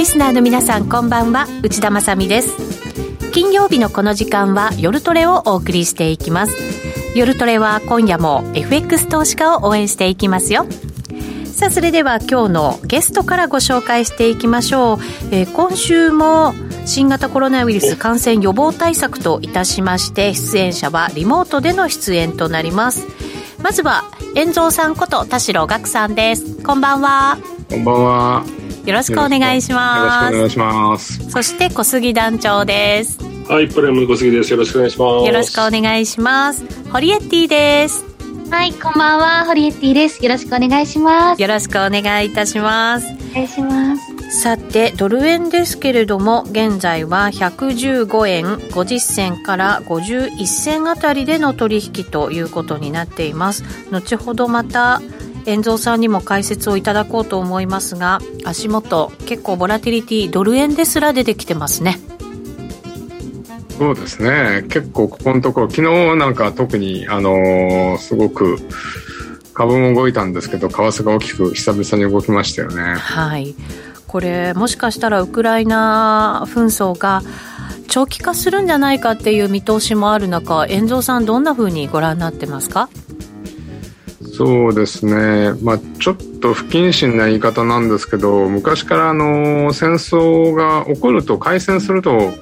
リスナーの皆さんこんばんは。内田まさです。金曜日のこの時間は夜トレをお送りしていきます。夜トレは今夜も FX 投資家を応援していきますよ。さあそれでは今日のゲストからご紹介していきましょう、えー、今週も新型コロナウイルス感染予防対策といたしまして出演者はリモートでの出演となります。まずは遠蔵さんこと田代岳さんです。こんばんは。こんばんはよろしくお願いしますよろしくお願いしますそして小杉団長ですはいプレム小杉ですよろしくお願いしますよろしくお願いしますホリエッティですはい、こんばんは、ホリエッティです。よろしくお願いします。よろしくお願いいたします。お願いします。さてドル円ですけれども現在は115円50銭から51銭あたりでの取引ということになっています後ほどまた遠蔵さんにも解説をいただこうと思いますが足元結構ボラティリティドル円ですら出てきてますね。そうですね。結構ここのところ昨日なんか特にあのー、すごく株も動いたんですけど為替が大きく久々に動きましたよね。はい。これもしかしたらウクライナ紛争が長期化するんじゃないかっていう見通しもある中遠藤さんどんなふうにご覧になってますか？そうですね、まあ、ちょっと不謹慎な言い方なんですけど昔からあの戦争が起こると開戦すると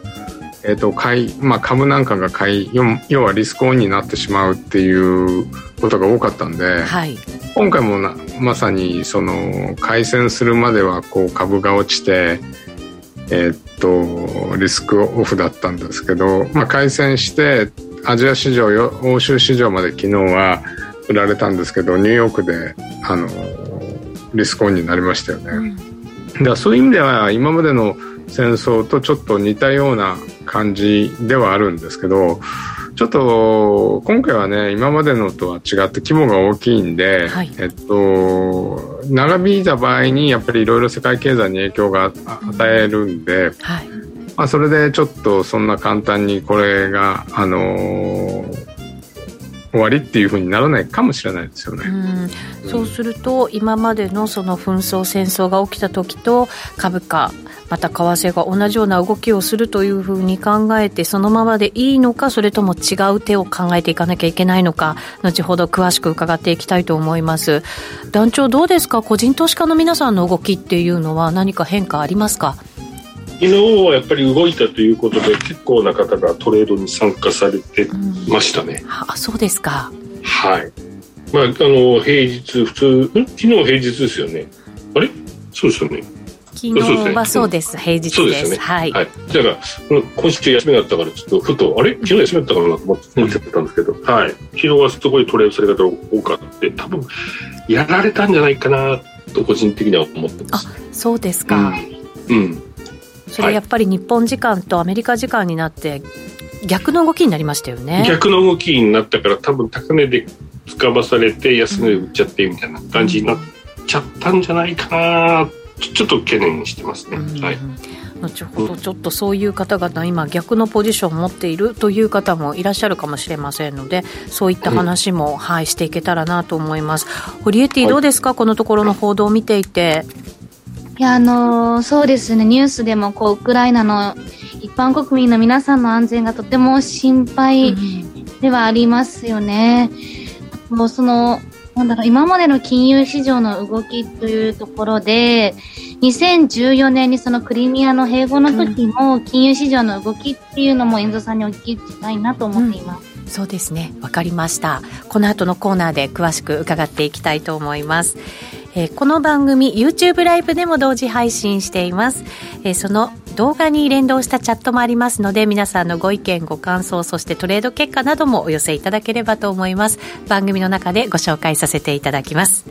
えーと買いまあ、株なんかが買い要はリスクオンになってしまうっていうことが多かったんで、はい、今回もなまさにその開戦するまではこう株が落ちて、えー、っとリスクオフだったんですけど、まあ、開戦してアジア市場欧州市場まで昨日は売られたんですけどニューヨークであのリスクオンになりましたよね。うん、だからそういう意味では今までの戦争とちょっと似たような感じではあるんですけどちょっと今回はね今までのとは違って規模が大きいんで、はい、えっと、長引いた場合にやっぱりいろいろ世界経済に影響が与えるんで、はい、まあ、それでちょっとそんな簡単にこれが、あのー終わりっていうふうにならないかもしれないですよね。うそうすると今までのその紛争戦争が起きた時と株価また為替が同じような動きをするというふうに考えてそのままでいいのかそれとも違う手を考えていかなきゃいけないのか後ほど詳しく伺っていきたいと思います。団長どうですか？個人投資家の皆さんの動きっていうのは何か変化ありますか？昨日はやっぱり動いたということで結構な方がトレードに参加されてましたね、うん、あそうですかはいまああの平日普通昨日平日ですよねあれ？そうですよね昨日はそうです、平日です。そうですよね。はい。はい。だから、今週休みだったから、ちょっとふと、あれ？昨日休みだったかなと思っちゃったんですけど、うん、はい。昨日はすごいトレードされ方多かった。多分、やられたんじゃないかな、と個人的には思ってます。あ、そうですか。うん。うん、それやっぱり日本時間とアメリカ時間になって、逆の動きになりましたよね。逆の動きになったから、多分高値で使わされて、安値で売っちゃってみたいな感じになっちゃったんじゃないかなちょっと懸念してますね。はい。後ほどちょっとそういう方々今逆のポジションを持っているという方もいらっしゃるかもしれませんのでそういった話も、はい、していけたらなと思います堀エティどうですか、はい、このところの報道を見ていていやあのー、そうですねニュースでもこうウクライナの一般国民の皆さんの安全がとても心配ではありますよね、うん、もうそのなんだろう、今までの金融市場の動きというところで、2014年にそのクリミアの併合の時も、金融市場の動きっていうのも、遠藤さんにお聞きしたいなと思っています。うん、そうですね。わかりました。この後のコーナーで詳しく伺っていきたいと思います。えー、この番組 YouTube ライブでも同時配信しています、えー、その動画に連動したチャットもありますので皆さんのご意見ご感想そしてトレード結果などもお寄せいただければと思います。番組の中でご紹介させていただきます。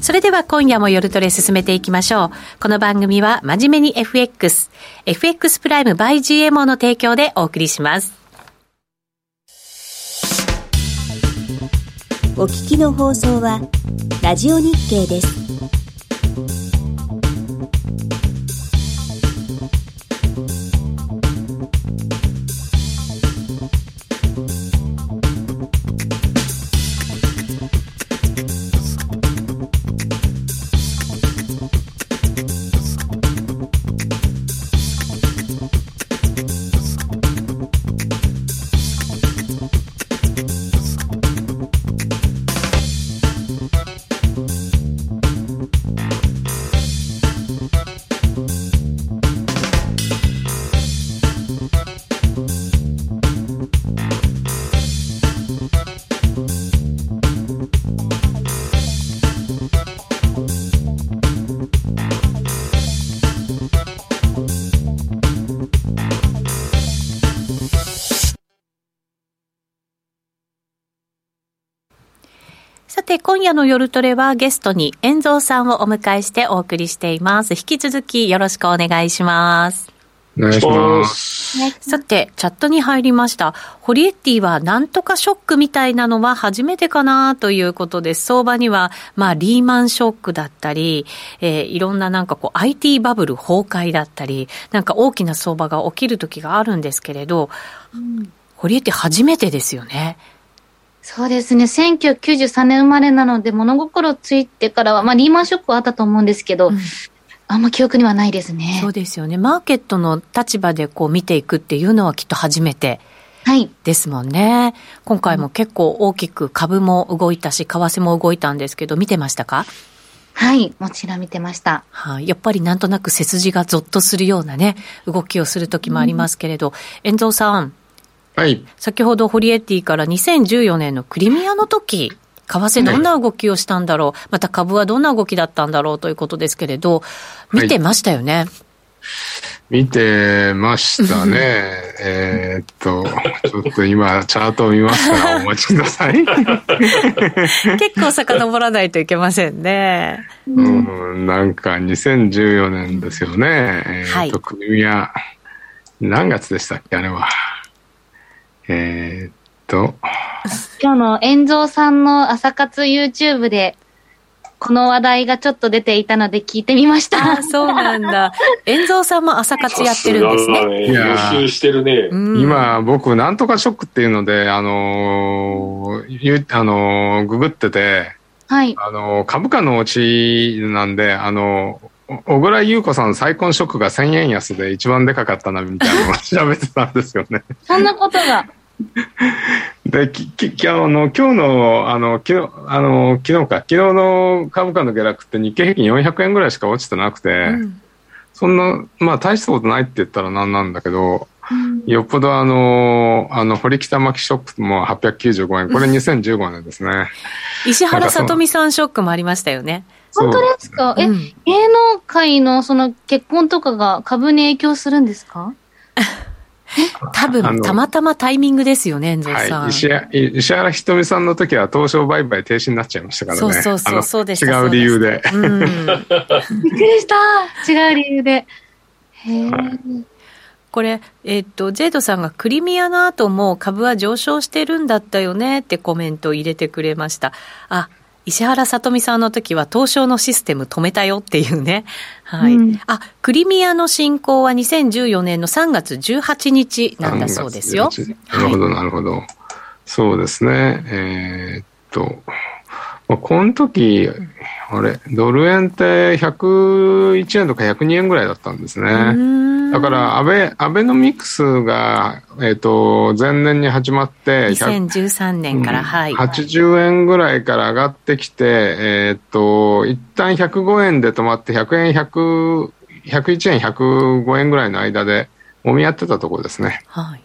それでは今夜も夜トレ進めていきましょう。この番組は真面目に FX FX プライム by GMO の提供でお送りします。お聞きの放送はラジオ日経です。て今夜の夜トレはゲストに遠蔵さんをお迎えしてお送りしています。引き続きよろしくお願いします。お願いします。さて、チャットに入りました。ホリエッティはなんとかショックみたいなのは初めてかなということです。相場には、まあ、リーマンショックだったり、えー、いろんななんかこう、IT バブル崩壊だったり、なんか大きな相場が起きる時があるんですけれど、うん、ホリエッティ初めてですよね。そうですね。1993年生まれなので、物心ついてからは、まあ、リーマンショックはあったと思うんですけど、うんあんま記憶にはないですね。そうですよね。マーケットの立場でこう見ていくっていうのはきっと初めて。ですもんね、はい、今回も結構大きく株も動いたし、為替も動いたんですけど、見てましたか？はい、もちろん見てました。はい、やっぱりなんとなく背筋がゾッとするようなね、動きをする時もありますけれど、遠、藤さん。はい。先ほどホリエッティから2014年のクリミアの時、為替どんな動きをしたんだろう、はい、また株はどんな動きだったんだろうということですけれど、見てましたよね。はい、見てましたね。えっと、ちょっと今、チャートを見ますからお待ちください。結構遡らないといけませんね。うん、なんか2014年ですよね。えっ、と、クリミア、何月でしたっけ、あれは。えー、っと。今日の遠蔵さんの朝活 YouTube で、この話題がちょっと出ていたので聞いてみました。あそうなんだ。遠蔵さんも朝活やってるんですね。ねいや予習してるね。今、僕、なんとかショックっていうので、あのー、あのー、ググってて、はい。あのー、株価の落ちなんで、あの小倉優子さん再婚ショックが1000円安で一番でかかったなみたいなのを調べてたんですよね。そんなことが。で、き、き、あの、今日の、あの、昨日、あの、昨日か、昨日の株価の下落って日経平均400円ぐらいしか落ちてなくて、うん、そんな、まあ大したことないって言ったらなんなんだけど、うん、よっぽどあの、あの、堀北真希ショックも895円、これ2015年ですね。石原さとみさんショックもありましたよね。本当ですか、え、うん、芸能界のその結婚とかが株に影響するんですか？多分、たまたまタイミングですよね、遠藤さん。はい、石石原ひとみさんの時は東証売買停止になっちゃいましたからね。そうそうそう、そうでした。違う理由で。うん、びっくりした。違う理由で。へえ。はいこれ、えっと、ジェイドさんがクリミアの後も株は上昇してるんだったよねってコメントを入れてくれました。あ、石原さとみさんの時は東証のシステム止めたよっていうね。はい。うん、あ、クリミアの侵攻は2014年の3月18日なんだそうですよ。なるほど、なるほど。そうですね。えー、っと、まあ、この時、あれ、ドル円って101円とか102円ぐらいだったんですね。だから、アベ、アベノミクスが、えっ、ー、と、前年に始まって、2013年から、はい。80円ぐらいから上がってきて、えっ、ー、と、一旦105円で止まって、100円、100、101円、105円ぐらいの間で、揉み合ってたところですね。はい。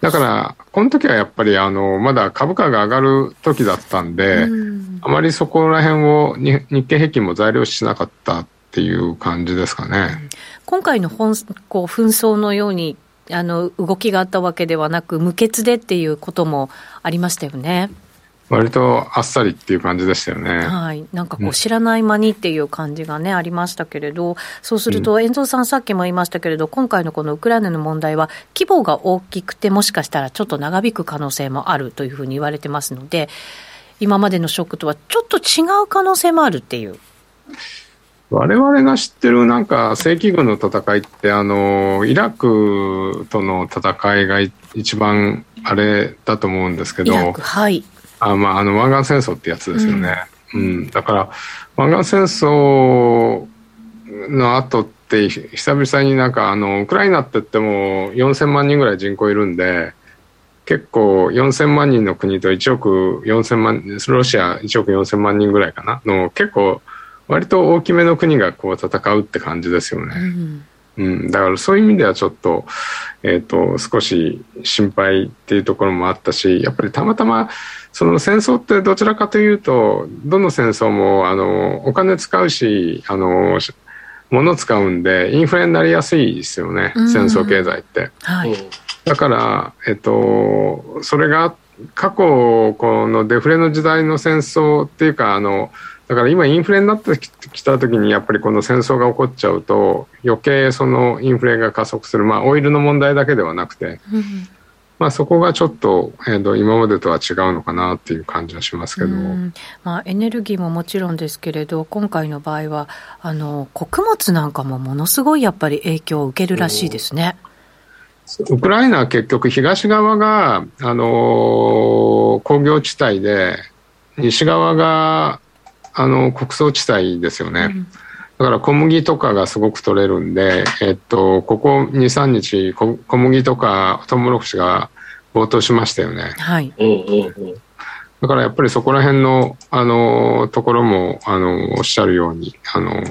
だから、この時はやっぱり、あの、まだ株価が上がる時だったんで、んあまりそこら辺を日経平均も材料視しなかったっていう感じですかね。今回の本こう紛争のようにあの動きがあったわけではなく、無血でっていうこともありましたよね。割とあっさりっていう感じでしたよね。はい。なんかこう知らない間にっていう感じがね、うん、ありましたけれど、そうすると、遠藤さんさっきも言いましたけれど、今回のこのウクライナの問題は、規模が大きくて、もしかしたらちょっと長引く可能性もあるというふうに言われてますので、今までのショックとはちょっと違う可能性もあるっていう。我々が知ってるなんか正規軍の戦いってあのイラクとの戦いが一番あれだと思うんですけど、はい、あまあ、あの湾岸戦争ってやつですよね、うん、うん、だから湾岸戦争の後って久々になんかあのウクライナって言っても4000万人ぐらい人口いるんで結構4000万人の国と1億4000万ロシア1億4000万人ぐらいかな？の結構割と大きめの国がこう戦うって感じですよね。うんうん、だからそういう意味ではちょっと,、えーと、少し心配っていうところもあったしやっぱりたまたまその戦争ってどちらかというとどの戦争もあのお金使うしあの物使うんでインフレになりやすいですよね、戦争経済って。はい、だから、えっと、それが過去このデフレの時代の戦争っていうかあのだから今インフレになってきた時にやっぱりこの戦争が起こっちゃうと余計そのインフレが加速するまあオイルの問題だけではなくて、うん、まあそこがちょっと,、えーと、今までとは違うのかなっていう感じはしますけど、まあ、エネルギーももちろんですけれど今回の場合はあの穀物なんかもものすごいやっぱり影響を受けるらしいですね。ウクライナは結局東側が、あのー、工業地帯で西側があの穀倉地帯ですよね、うん、だから小麦とかがすごく取れるんで、えっと、ここ23日小麦とかトウモロコシが暴騰しましたよね。はい、だからやっぱりそこら辺のあのところもあのおっしゃるようにあの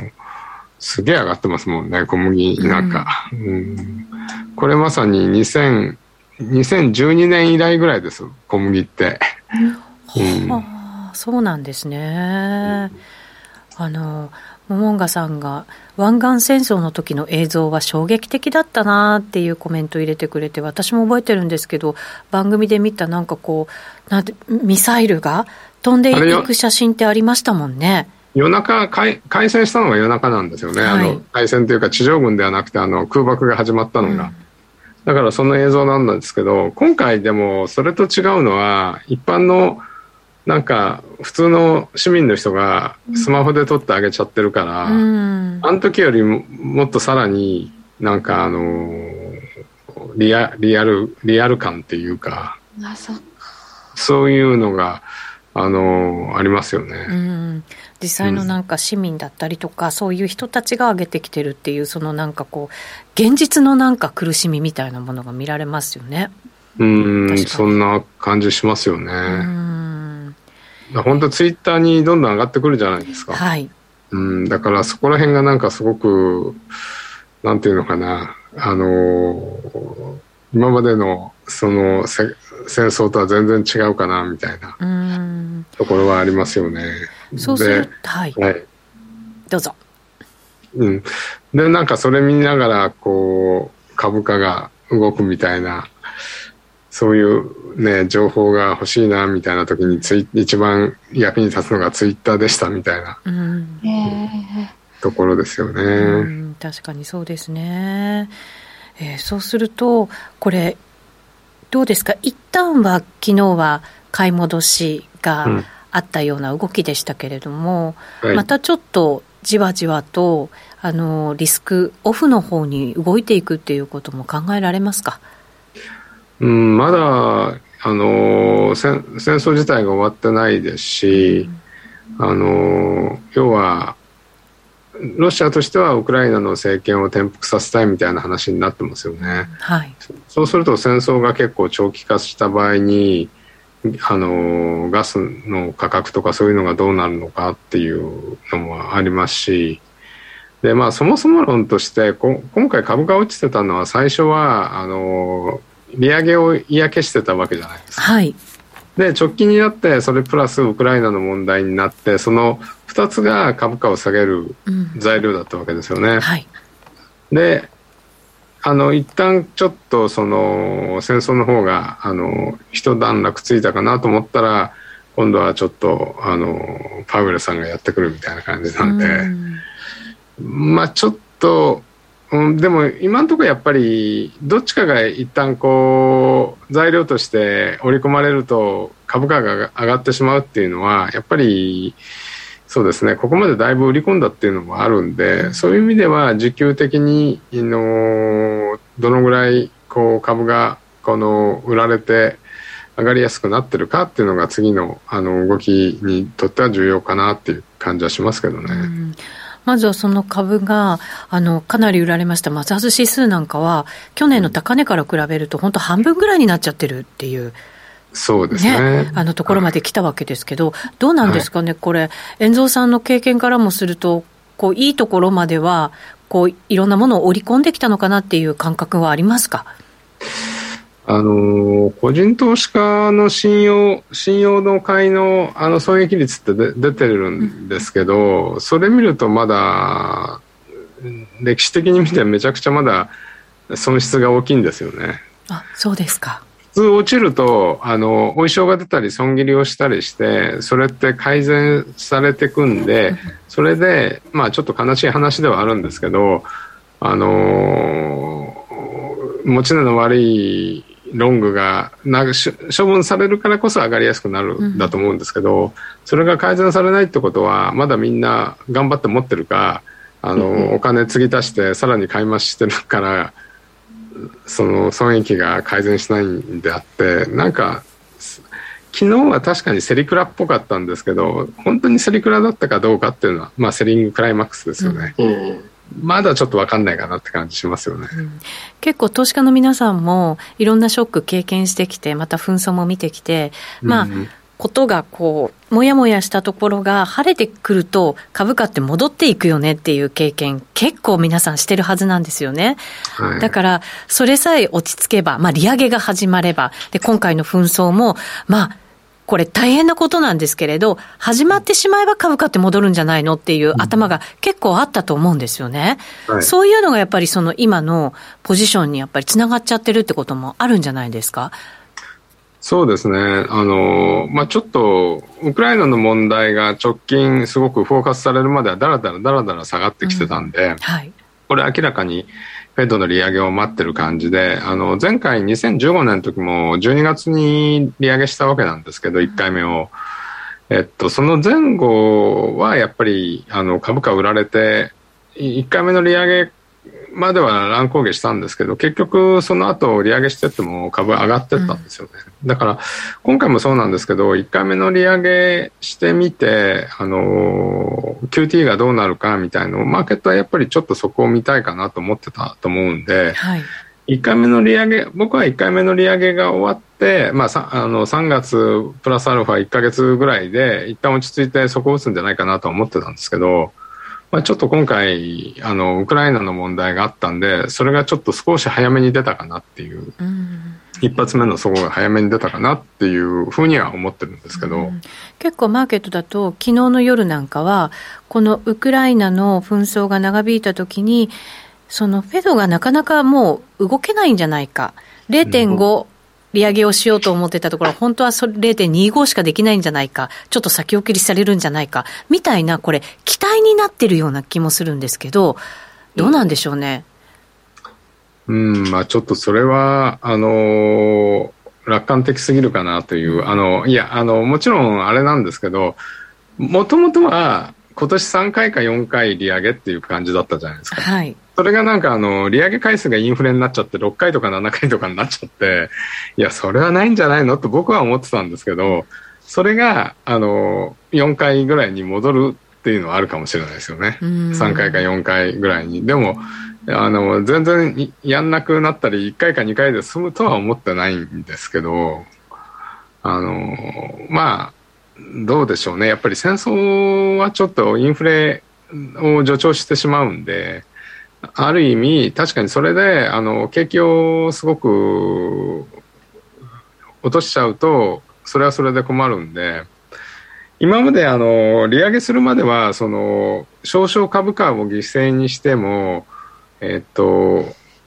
すげえ上がってますもんね小麦なんか、うん、うん、これまさに2000 2012年以来ぐらいです小麦って。うん、はあ、そうなんですね。うん、あのモモンガさんが湾岸戦争の時の映像は衝撃的だったなっていうコメントを入れてくれて私も覚えてるんですけど番組で見たなんかこうなんてミサイルが飛んでいく写真ってありましたもんね。夜中開、開戦したのが夜中なんですよね、はい、あの開戦というか、地上軍ではなくてあの空爆が始まったのが、うん、だからその映像なんですけど、今回でもそれと違うのは、一般のなんか普通の市民の人がスマホで撮ってあげちゃってるから、うん、あの時よりももっとさらになんかあのリアリアルリアル感っていうかそういうのがあのありますよね。うん。実際のなんか市民だったりとか、うん、そういう人たちが上げてきてるっていうそのなんかこう現実のなんか苦しみみたいなものが見られますよね。うんそんな感じしますよね。うん本当ツイッターにどんどん上がってくるじゃないですか。はい。うんだからそこら辺がなんかすごくなんていうのかなあのー、今までのその戦争とは全然違うかなみたいなところはありますよね。そうするはい、はい、どうぞ。うん、でなんかそれ見ながらこう株価が動くみたいなそういうね情報が欲しいなみたいな時にツイ一番役に立つのがツイッターでしたみたいな、うん、ところですよね、うん、確かにそうですね、えー、そうするとこれどうですか？一旦は昨日は買い戻しが、うんあったような動きでしたけれども、はい、またちょっとじわじわとあのリスクオフの方に動いていくっていうことも考えられますか、うん、まだあの戦戦争自体が終わってないですし、うん、あの要はロシアとしてはウクライナの政権を転覆させたいみたいな話になってますよね。はい、そうすると戦争が結構長期化した場合にあのガスの価格とかそういうのがどうなるのかっていうのもありますしで、まあ、そもそも論としてこ今回株が落ちてたのは最初はあの利上げを嫌気してたわけじゃないですか。はい。で直近になってそれプラスウクライナの問題になってその2つが株価を下げる材料だったわけですよね。うんはい、であの一旦ちょっとその戦争の方があの一段落ついたかなと思ったら今度はちょっとあのパウエルさんがやってくるみたいな感じなんで、まあちょっと、うん、でも今のところやっぱりどっちかが一旦こう材料として織り込まれると株価が上がってしまうっていうのはやっぱりそうですねここまでだいぶ売り込んだっていうのもあるんでそういう意味では需給的にのどのぐらいこう株がこの売られて上がりやすくなってるかっていうのが次のあの動きにとっては重要かなっていう感じはしますけどね。まずはその株があのかなり売られました。マザーズ指数なんかは去年の高値から比べると本当半分ぐらいになっちゃってるっていう。そうですね、ね、あのところまで来たわけですけど、どうなんですかね、はい、これ、遠蔵さんの経験からもすると、こういいところまではこう、いろんなものを織り込んできたのかなっていう感覚はありますか？あの個人投資家の信用信用の買いのあの損益率って出てるんですけど、うん、それ見るとまだ歴史的に見てめちゃくちゃまだ損失が大きいんですよね。あそうですか通落ちると、あの、お衣装が出たり損切りをしたりして、それって改善されていくんで、それで、まあちょっと悲しい話ではあるんですけど、あの持ち値の悪いロングがな処分されるからこそ上がりやすくなるんだと思うんですけど、うん、それが改善されないってことはまだみんな頑張って持ってるかあの、うん、お金継ぎ足してさらに買い増ししてるからその損益が改善しないんであってなんか昨日は確かにセリクラっぽかったんですけど本当にセリクラだったかどうかっていうのは、まあ、セリングクライマックスですよね。うんまだちょっと分かんないかなって感じしますよね、うん、結構投資家の皆さんもいろんなショック経験してきてまた紛争も見てきてまあ、うん、ことがこうもやもやしたところが晴れてくると株価って戻っていくよねっていう経験結構皆さんしてるはずなんですよね、はい、だからそれさえ落ち着けばまあ利上げが始まればで今回の紛争もまあこれ大変なことなんですけれど、始まってしまえば株価って戻るんじゃないのっていう頭が結構あったと思うんですよね。はい、そういうのがやっぱりその今のポジションにやっぱりつながっちゃってるってこともあるんじゃないですか？そうですね。あの、まあ、ちょっと、ウクライナの問題が直近すごくフォーカスされるまではだらだらだらだら下がってきてたんで、うんはい、これ明らかにフェッドの利上げを待ってる感じで、あの、前回2015年の時も12月に利上げしたわけなんですけど、1回目を。えっと、その前後はやっぱり、あの、株価売られて、1回目の利上げまでは乱高下したんですけど、結局その後利上げしてっても株上がってったんですよね。うん、だから今回もそうなんですけど、1回目の利上げしてみて、あの、QT がどうなるかみたいなのマーケットはやっぱりちょっとそこを見たいかなと思ってたと思うんで、はい1回目の利上げ、僕は1回目の利上げが終わって、まあ、あの3月プラスアルファ1か月ぐらいで、一旦落ち着いてそこを打つんじゃないかなと思ってたんですけど、まあ、ちょっと今回あのウクライナの問題があったんでそれがちょっと少し早めに出たかなっていう、うん、一発目のそこが早めに出たかなっていうふうには思ってるんですけど、うん、結構マーケットだと昨日の夜なんかはこのウクライナの紛争が長引いた時にそのフェドがなかなかもう動けないんじゃないか。0.5、利上げをしようと思ってたところ、本当はそれ0.25しかできないんじゃないか、ちょっと先送りされるんじゃないか、みたいな、これ、期待になってるような気もするんですけど、どうなんでしょうね。うん、まあちょっとそれは、あのー、楽観的すぎるかなという、あの、いや、あの、もちろんあれなんですけど、もともとは、今年3回か4回利上げっていう感じだったじゃないですか。はい。それがなんかあの、利上げ回数がインフレになっちゃって、6回とか7回とかになっちゃって、いや、それはないんじゃないの？と僕は思ってたんですけど、それが、あの、4回ぐらいに戻るっていうのはあるかもしれないですよね。3回か4回ぐらいに。でも、あの、全然やんなくなったり、1回か2回で済むとは思ってないんですけど、あの、まあ、どうでしょうね。やっぱり戦争はちょっとインフレを助長してしまうんで、ある意味、確かにそれで、あの、景気をすごく落としちゃうと、それはそれで困るんで、今まであの、利上げするまでは、その、少々株価を犠牲にしても、えっと、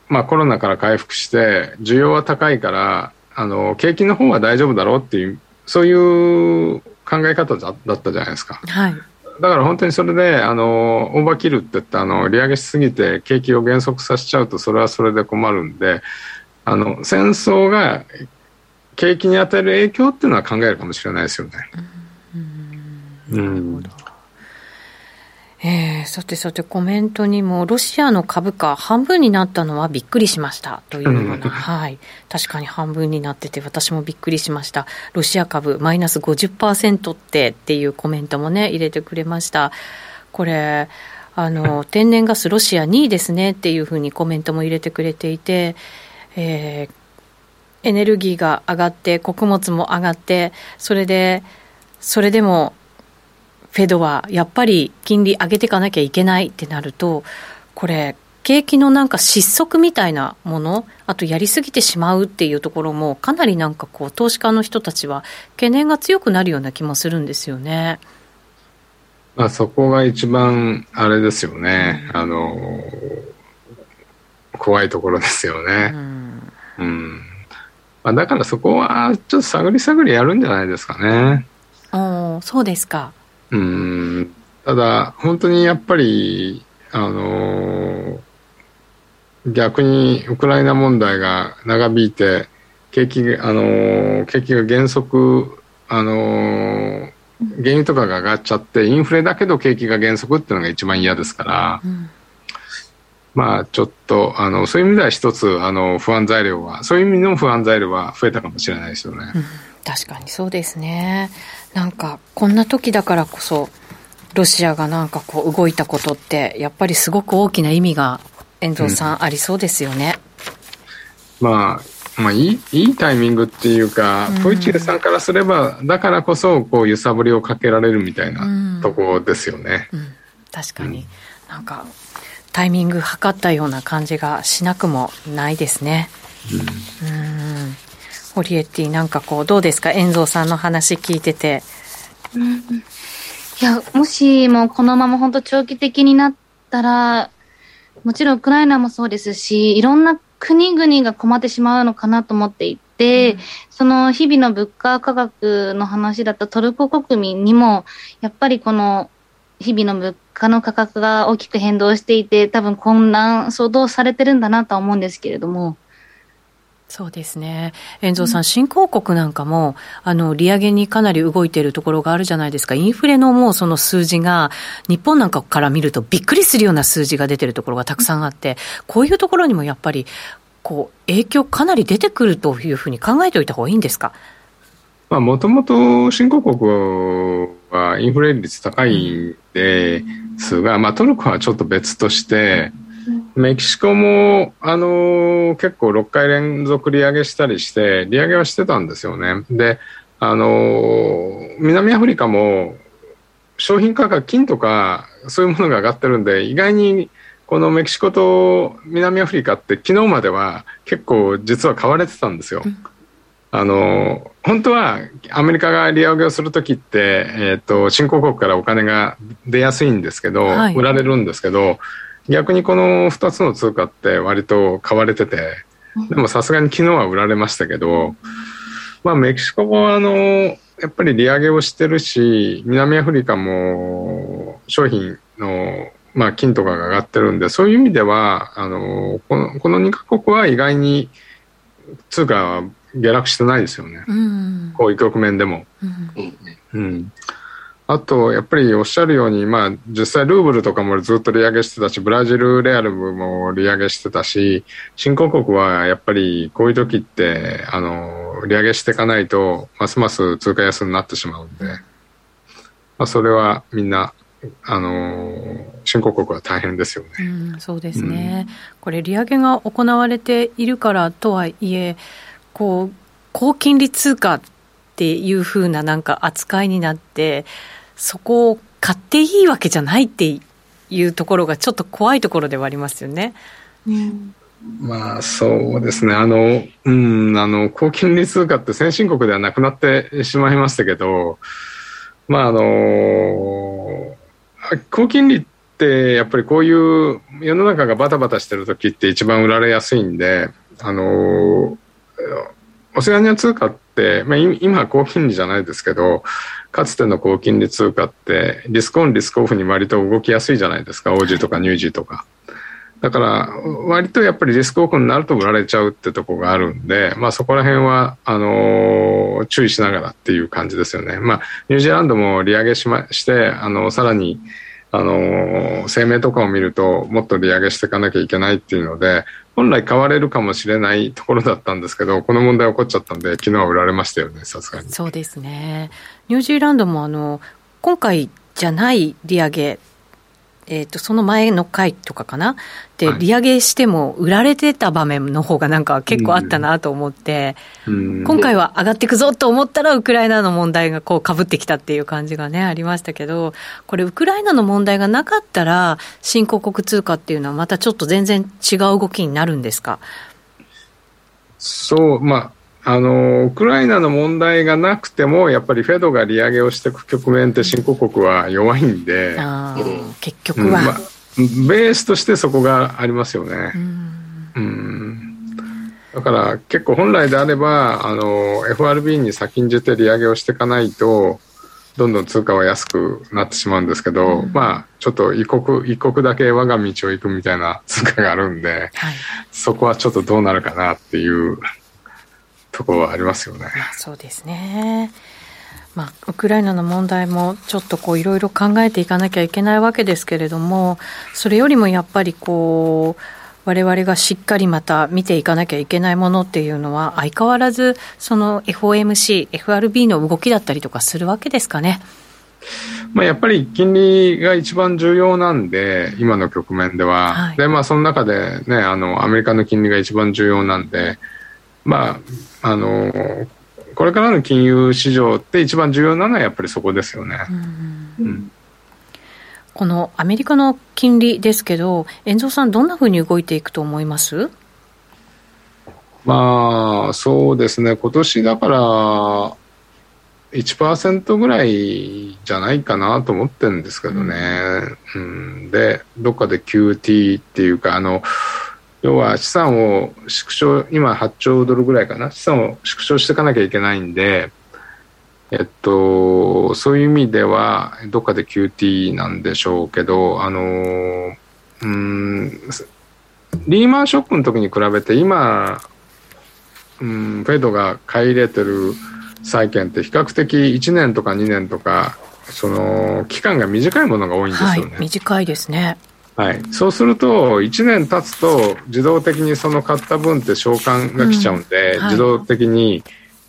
まあコロナから回復して、需要は高いから、あの、景気の方は大丈夫だろうっていう、そういう考え方だったじゃないですか。はい。だから本当にそれで、あの、オーバーキルって言って、あの、利上げしすぎて景気を減速させちゃうと、それはそれで困るんで、あの、戦争が景気に与える影響っていうのは考えるかもしれないですよね。うん。うんえー、さてさて、コメントにも、ロシアの株価、半分になったのはびっくりしました。というような、はい、確かに半分になってて、私もびっくりしました、ロシア株、マイナス50%ってっていうコメントもね、入れてくれました。これあの 天然ガス、ロシア2位ですねっていうふうにコメントも入れてくれていて、えー、エネルギーが上がって、穀物も上がって、それで、それでもフェドはやっぱり金利上げていかなきゃいけないってなると、これ、景気のなんか失速みたいなもの、あとやりすぎてしまうっていうところも、かなりなんかこう、投資家の人たちは懸念が強くなるような気もするんですよね。まあ、そこが一番あれですよね、うん、あの怖いところですよね。うん、うんまあ、だからそこはちょっと探り探りやるんじゃないですかね。おそうですか。うんただ、本当にやっぱり、あの、逆にウクライナ問題が長引いて、景気が、あの、景気が減速、あの、原油とかが上がっちゃって、インフレだけど景気が減速っていうのが一番嫌ですから、うん、まあちょっと、あの、そういう意味では一つ、あの、不安材料は、そういう意味の不安材料は増えたかもしれないですよね。うん、確かにそうですね。なんか、こんな時だからこそ、ロシアがなんかこう動いたことって、やっぱりすごく大きな意味が、遠藤さん、うん、ありそうですよね。まあ、まあいい、いいタイミングっていうか、プーチンさんからすれば、だからこそ、こう、揺さぶりをかけられるみたいなとこですよね。うん、確かに。なんか、タイミング測ったような感じがしなくもないですね。うん。うんホリエティ、なんかこう、どうですか？遠蔵さんの話聞いてて。うんいや、もしもこのまま本当長期的になったら、もちろんウクライナもそうですし、いろんな国々が困ってしまうのかなと思っていて、うん、その日々の物価価格の話だったトルコ国民にも、やっぱりこの日々の物価の価格が大きく変動していて、多分混乱、相当されてるんだなとは思うんですけれども、そうですね。遠藤さん、新興国なんかも、あの、利上げにかなり動いているところがあるじゃないですか。インフレのもうその数字が、日本なんかから見るとびっくりするような数字が出てるところがたくさんあって、こういうところにもやっぱり、こう、影響かなり出てくるというふうに考えておいた方がいいんですか？まあ、もともと新興国はインフレ率高いんですが、まあ、トルコはちょっと別として、メキシコも、あのー、結構6回連続利上げしたりして、利上げはしてたんですよね。で、あのー、南アフリカも商品価格、金とかそういうものが上がってるんで、意外にこのメキシコと南アフリカって昨日までは結構実は買われてたんですよ。あの本当はアメリカが利上げをする時って、えーと、新興国からお金が出やすいんですけど、はい、売られるんですけど逆にこの2つの通貨って割と買われてて、でもさすがに昨日は売られましたけど、まあメキシコもあの、やっぱり利上げをしてるし、南アフリカも商品の、まあ金とかが上がってるんで、そういう意味では、あの、このこの2カ国は意外に通貨は下落してないですよね。うん、こういう局面でも。うん、うんあと、やっぱりおっしゃるように、まあ、実際ルーブルとかもずっと利上げしてたし、ブラジルレアルも利上げしてたし、新興国はやっぱりこういう時って、あの、利上げしていかないと、ますます通貨安になってしまうんで、まあ、それはみんな、あの、新興国は大変ですよね。うん、そうですね、うん、これ、利上げが行われているからとはいえ、こう、高金利通貨っていうふうななんか扱いになって、そこを買っていいわけじゃないっていうところがちょっと怖いところではありますよね。うん、まあそうですね。あの、うん、あの、高金利通貨って先進国ではなくなってしまいましたけど、まああの、高金利ってやっぱりこういう世の中がバタバタしてる時って一番売られやすいんで、あの、オセアニア通貨って、まあ、今は高金利じゃないですけど、かつての高金利通貨ってリスクオンリスクオフに割と動きやすいじゃないですか、オージーとかニュージーとか。だから割とやっぱりリスクオフになると売られちゃうってとこがあるんで、まあそこら辺は、あのー、注意しながらっていう感じですよね。まあニュージーランドも利上げしまして、あの、さらに、あの、声明とかを見ると、もっと利上げしていかなきゃいけないっていうので、本来買われるかもしれないところだったんですけど、この問題起こっちゃったんで、昨日は売られましたよね、さすがに。そうですね。ニュージーランドも、あの、今回じゃない利上げえーと、その前の回とかかな、で、利上げしても売られてた場面の方がなんか結構あったなと思って、うん、今回は上がっていくぞと思ったら、ウクライナの問題がこうかぶってきたっていう感じがね、ありましたけど、これ、ウクライナの問題がなかったら、新興国通貨っていうのは、またちょっと全然違う動きになるんですか？そう、まああのウクライナの問題がなくてもやっぱりフェドが利上げをしていく局面って新興国は弱いんで、結局は、うんまベースとしてそこがありますよね。うん。だから結構本来であればあの FRB に先んじて利上げをしていかないとどんどん通貨は安くなってしまうんですけど、うん、まあちょっと一国一国だけ我が道を行くみたいな通貨があるんで、はい、そこはちょっとどうなるかなっていうところはありますよね。そうですね。まあ、ウクライナの問題もちょっとこういろいろ考えていかなきゃいけないわけですけれども、それよりもやっぱりこう、我々がしっかりまた見ていかなきゃいけないものっていうのは、相変わらずその FOMC、FRB の動きだったりとかするわけですかね。まあ、やっぱり金利が一番重要なんで、今の局面では、はい、でまあ、その中で、ね、あのアメリカの金利が一番重要なんで、まあ、あのこれからの金融市場って一番重要なのはやっぱりそこですよね。うん、うんこのアメリカの金利ですけど、遠藤さん、どんなふうに動いていくと思います？まあ、そうですね、今年だから1%ぐらいじゃないかなと思ってるんですけどね、うん、うん、で、どっかで QT っていうか、あの要は資産を縮小、今8兆ドルぐらいかな、資産を縮小していかなきゃいけないんで、えっと、そういう意味では、どっかで QT なんでしょうけど、あの、うん、リーマンショックの時に比べて、今、うん、フェードが買い入れてる債券って比較的1年とか2年とか、その、期間が短いものが多いんですよね。はい、短いですね。はい、そうすると1年経つと自動的にその買った分って償還が来ちゃうんで、うん。はい、自動的に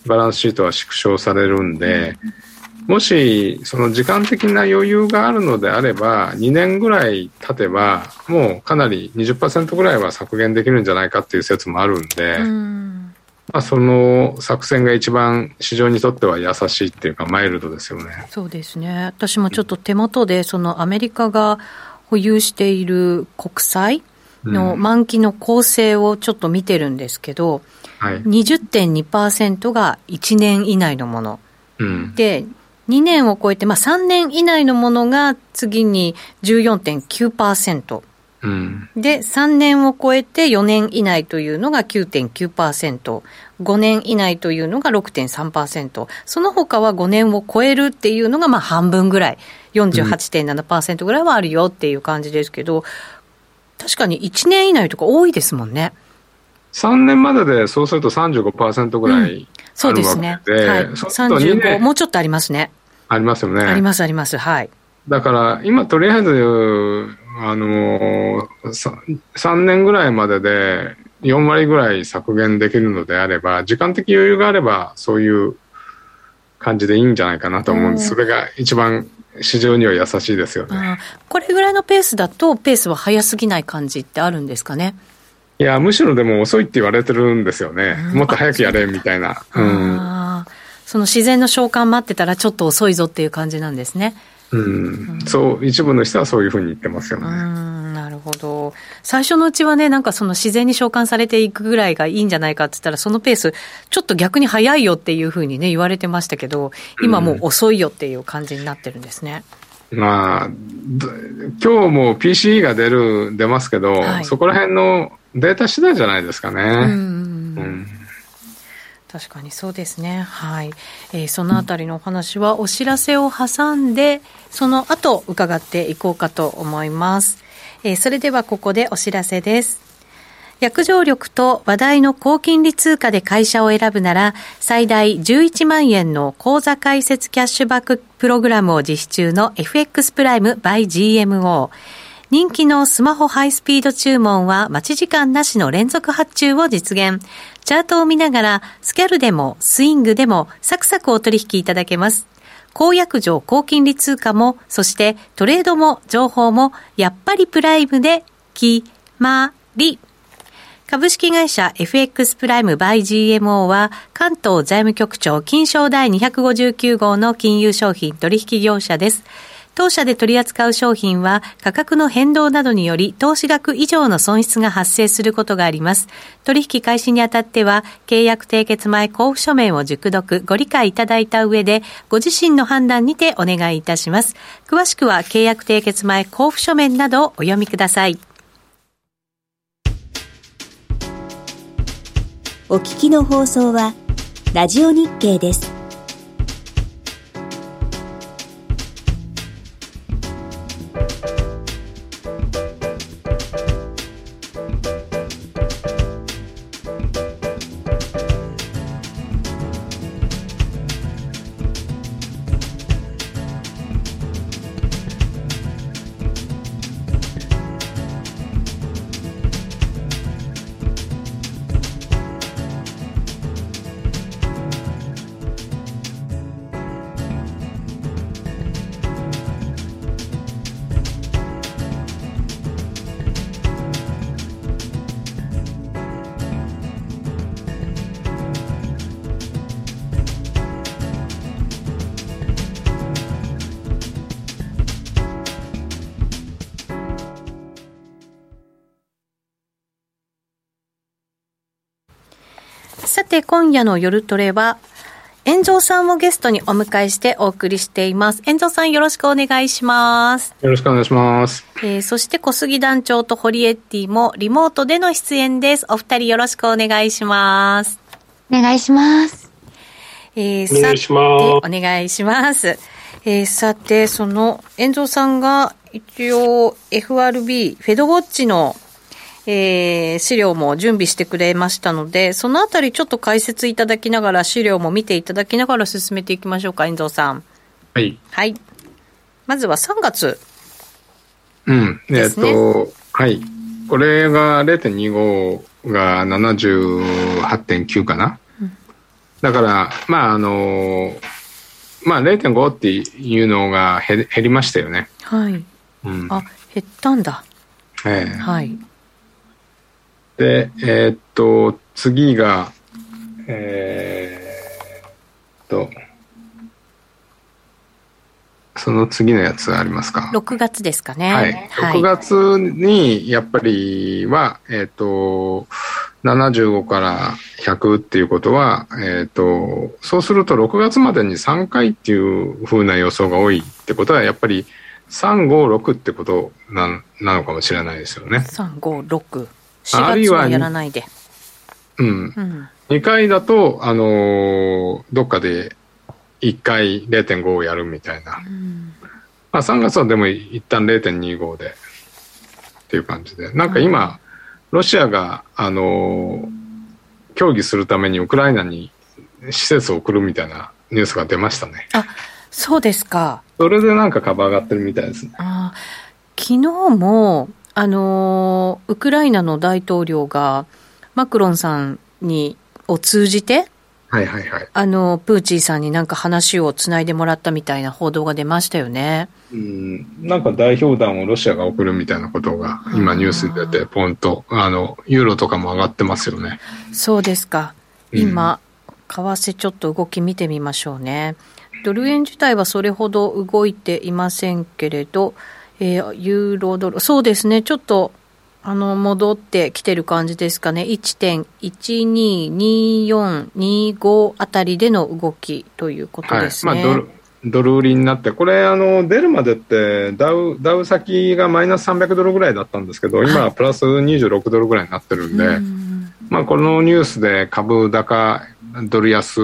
バランスシートは縮小されるんで、もしその時間的な余裕があるのであれば2年ぐらい経てばもうかなり20%ぐらいは削減できるんじゃないかっていう説もあるんで、ん。まあ、その作戦が一番市場にとっては優しいっていうかマイルドですよね。そうですね。私もちょっと手元でそのアメリカが保有している国債の満期の構成をちょっと見てるんですけど、はい、20.2%が1年以内のもの、うん、で2年を超えて、まあ、3年以内のものが次に14.9%。うん、で、3年を超えて4年以内というのが9.9%、5年以内というのが6.3%、その他は5年を超えるっていうのがまあ半分ぐらい、48.7%ぐらいはあるよっていう感じですけど、確かに1年以内とか多いですもんね。3年まででそうすると35%ぐらい、うん、そうですね。はい。35、もうちょっとありますね。ありますよね。あります、あります。はい。だから、今とりあえず、あの3、3年ぐらいまでで4割ぐらい削減できるのであれば、時間的余裕があれば、そういう感じでいいんじゃないかなと思うんです。それが一番市場には優しいですよね。これぐらいのペースだと、ペースは早すぎない感じってあるんですかね？いや、むしろでも遅いって言われてるんですよね。もっと早くやれ、みたいな。うん。その自然の召喚待ってたらちょっと遅いぞっていう感じなんですね。うん、そう、一部の人はそういうふうに言ってますよね。なるほど。最初のうちはね、なんかその自然に召喚されていくぐらいがいいんじゃないかって言ったら、そのペース、ちょっと逆に早いよっていうふうにね、言われてましたけど、今もう遅いよっていう感じになってるんですね。うん、まあ、今日も PCE が出る、出ますけど、はい、そこら辺のデータ次第じゃないですかね。うん、確かにそうですね。はい。えー、そのあたりのお話はお知らせを挟んで、その後伺っていこうかと思います。えー、それではここでお知らせです。約定力と話題の高金利通貨で会社を選ぶなら、最大11万円の口座開設キャッシュバックプログラムを実施中の FX プライム by GMO。人気のスマホハイスピード注文は待ち時間なしの連続発注を実現。チャートを見ながら、スキャルでもスイングでもサクサクお取引いただけます。公約上高金利通貨も、そしてトレードも情報も、やっぱりプライムで決まり。株式会社 FX プライムバイ GMO は関東財務局長金賞第259号の金融商品取引業者です。当社で取り扱う商品は価格の変動などにより投資額以上の損失が発生することがあります。取引開始にあたっては契約締結前交付書面を熟読ご理解いただいた上でご自身の判断にてお願いいたします。詳しくは契約締結前交付書面などをお読みください。お聞きの放送は、ラジオ日経です。て、今夜の夜トレは、遠藤さんをゲストにお迎えしてお送りしています。遠藤さんよろしくお願いします。よろしくお願いします。えー、そして小杉団長と堀エッティもリモートでの出演です。お二人よろしくお願いします。お願いします。えー、お願いします。お願いします。えー、さて、その、遠藤さんが一応 FRB、フェドウォッチのえー、資料も準備してくれましたので、そのあたりちょっと解説いただきながら、資料も見ていただきながら進めていきましょうか、遠藤さん。はい。はい。まずは3月、うん。えっ、と、はい。これが0.25が78.9かな。うん、だから、まあ、あの、まあ0.5っていうのが減りましたよね。はい。うん、あ、減ったんだ。ええー、はい。で、えー、っと、次が、えー、っと、その次のやつありますか ?6 月ですかね。はい。6月に、やっぱりは、えー、っと、75から100っていうことは、えっ、と、そうすると6月までに3回っていうふうな予想が多いってことは、やっぱり3、5、6ってことななのかもしれないですよね。3、5、6。4月はやらないで。うん。うん、2回だと、あのー、どっかで1回0.5をやるみたいな。うん、まあ3月はでも一旦0.25でっていう感じで。なんか今、ロシアが、あのー、協議するためにウクライナに施設を送るみたいなニュースが出ましたね。あ、そうですか。それでなんか株上がってるみたいですね。あ昨日も、あのウクライナの大統領がマクロンさんにを通じて、はいはいはい、あのプーチンさんになんか話をつないでもらったみたいな報道が出ましたよね。うんなんか代表団をロシアが送るみたいなことが今ニュースに出てポンとあのユーロとかも上がってますよね。そうですか今、うん、為替ちょっと動き見てみましょうね。ドル円自体はそれほど動いていませんけれど、えー、ユーロドル、そうですね、ちょっとあの戻ってきてる感じですかね、1.122425あたりでの動きということですね。はい。まあ、ドルドル売りになって、これあの、出るまでってダウ、ダウ先がマイナス300ドルぐらいだったんですけど、今はプラス26ドルぐらいになってるんで、はい、まあ、このニュースで株高、ドル安、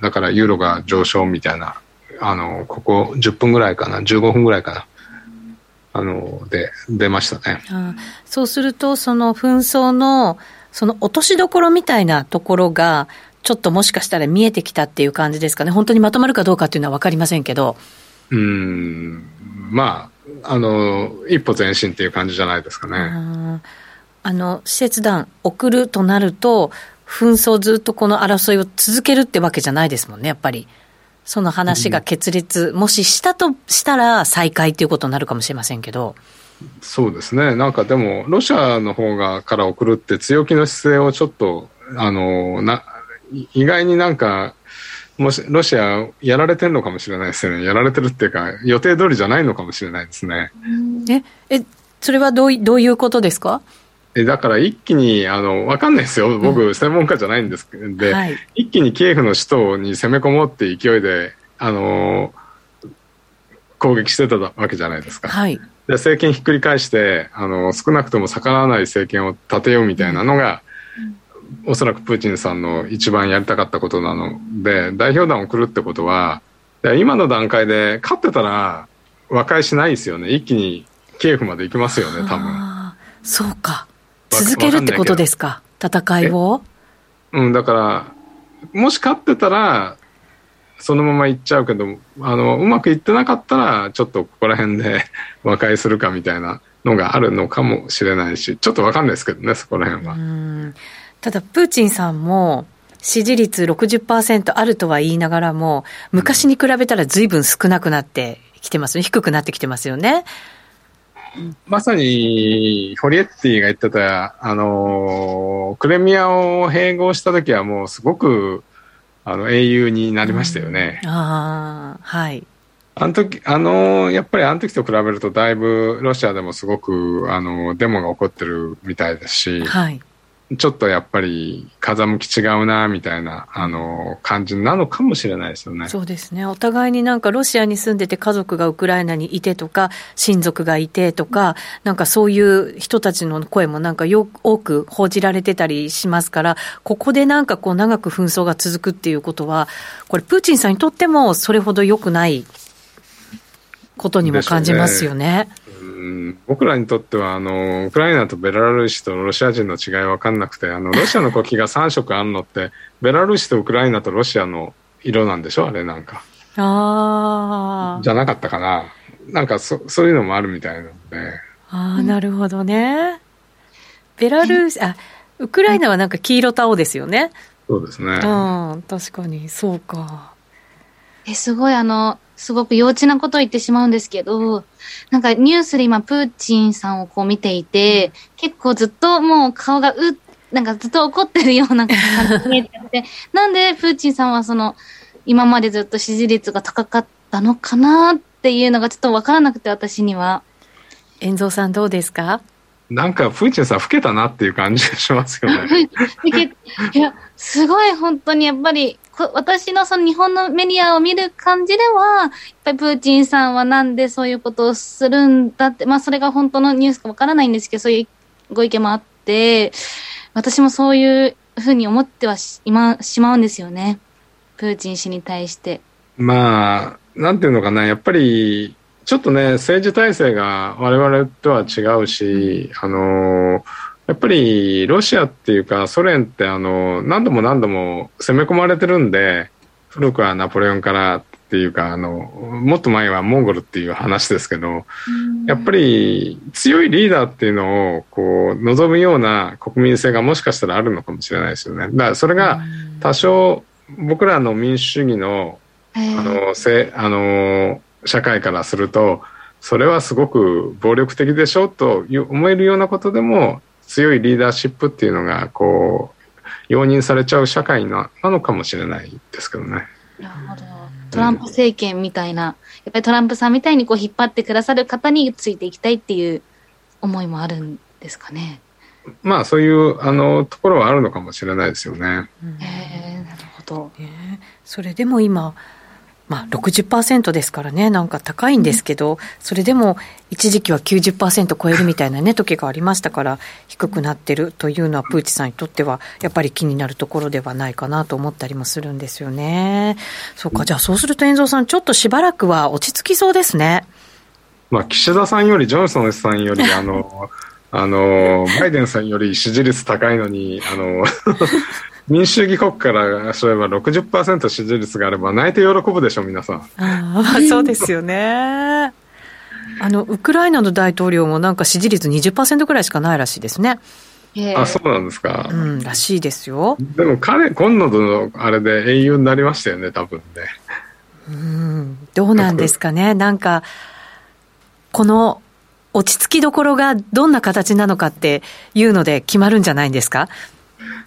だからユーロが上昇みたいな、あの、ここ10分ぐらいかな、15分ぐらいかな。あの、で、出ましたね。あそうすると、その紛争の、その落としどころみたいなところが、ちょっともしかしたら見えてきたっていう感じですかね。本当にまとまるかどうかっていうのは分かりませんけど。うん、まあ、あの、一歩前進っていう感じじゃないですかね。あの、施設団送るとなると、紛争ずっとこの争いを続けるってわけじゃないですもんね、やっぱり。その話が決裂、うん、もししたとしたら再開ということになるかもしれませんけど。そうですね。なんかでも、ロシアの方がから送るって強気の姿勢をちょっと、あの、な、意外になんか、もし、ロシアやられてるのかもしれないですよね。やられてるっていうか、予定通りじゃないのかもしれないですね。え、え、それはどうどういうことですか？えだから一気に、あの、わかんないですよ。僕、専門家じゃないんですけど、で、はい、一気にキエフの首都に攻め込もうって勢いで、あの攻撃してたわけじゃないですか。はい。で、政権ひっくり返して、あの、少なくとも逆らわない政権を立てようみたいなのが、おそらくプーチンさんの一番やりたかったことなので、代表団を送るってことは、今の段階で勝ってたら和解しないですよね。一気にキエフまで行きますよね、多分。そうか。続けるってことですか、戦いを？うん、だから、もし勝ってたら、そのまま行っちゃうけど、あの、うまくいってなかったら、ちょっとここら辺で 和解するかみたいなのがあるのかもしれないし、ちょっとわかんないですけどね、そこら辺は。ただ、プーチンさんも、支持率60%あるとは言いながらも、昔に比べたら随分少なくなってきてますね。低くなってきてますよね。まさに、フォリエッティが言ってた、あの、クレミアを併合した時はもうすごく、あの、英雄になりましたよね。うん、ああ、はい。あの時、あの、やっぱりあの時と比べるとだいぶロシアでもすごく、あの、デモが起こってるみたいですし、はい。ちょっとやっぱり風向き違うなみたいなあの感じなのかもしれないですよね。そうですね、お互いになんかロシアに住んでて、家族がウクライナにいてとか、親族がいてとか、なんかそういう人たちの声もなんかよ多く報じられてたりしますから、ここでなんかこう長く紛争が続くっていうことは、これ、プーチンさんにとってもそれほど良くないことにも感じますよね。僕らにとってはあのウクライナとベラルーシとロシア人の違い分かんなくてあのロシアの国旗が3色あるのって ベラルーシとウクライナとロシアの色なんでしょ？あれなんか。あじゃなかったかな。なんかそそういうのもあるみたいなので。ああなるほどね。ベラルーシあウクライナはなんか黄色と青ですよね。そうですね。うん確かに。そうか。えすごいあのすごく幼稚なことを言ってしまうんですけど、なんかニュースで今、プーチンさんをこう見ていて、結構ずっともう顔がうなんかずっと怒ってるような感じ見えてて、なんでプーチンさんはその、今までずっと支持率が高かったのかなっていうのがちょっとわからなくて、私には。遠蔵さんどうですか？なんかプーチンさん老けたなっていう感じがしますよね。いや、すごい本当にやっぱり私のその日本のメディアを見る感じでは、やっぱりプーチンさんはなんでそういうことをするんだって、まあそれが本当のニュースかわからないんですけど、そういうご意見もあって、私もそういうふうに思ってはし今しまうんですよね。プーチン氏に対して。まあ、なんていうのかな、やっぱり、ちょっとね、政治体制が我々とは違うし、あのーやっぱりロシアっていうかソ連ってあの何度も何度も攻め込まれてるんで古くはナポレオンからっていうかあのもっと前はモンゴルっていう話ですけどやっぱり強いリーダーっていうのをこう望むような国民性がもしかしたらあるのかもしれないですよね。だからそれが多少僕らの民主主義のあのせあの社会からするとそれはすごく暴力的でしょと思えるようなことでも強いリーダーシップっていうのがこう容認されちゃう社会なのかもしれないですけどね。なるほどトランプ政権みたいな、やっぱりトランプさんみたいにこう引っ張ってくださる方についていきたいっていう思いもあるんですかね。まあそういうあのところはあるのかもしれないですよね。へえなるほど。えー、それでも今まあ60%ですからね、なんか高いんですけど、それでも一時期は90%超えるみたいなね、時がありましたから、低くなってるというのは、プーチンさんにとっては、やっぱり気になるところではないかなと思ったりもするんですよね。そうか、じゃあそうすると、遠藤さん、ちょっとしばらくは落ち着きそうですね。まあ、岸田さんより、ジョンソンさんより、あの、あの、バイデンさんより支持率高いのに、あの、民主主義国からすれば60%支持率があれば泣いて喜ぶでしょ皆さん。あそうですよね。あのウクライナの大統領もなんか支持率20%ぐらいしかないらしいですね。あそうなんですか、うん、らしいですよ。でも彼今度のあれで英雄になりましたよね多分ね。うんどうなんですかね。なんかこの落ち着きどころがどんな形なのかっていうので決まるんじゃないんですか？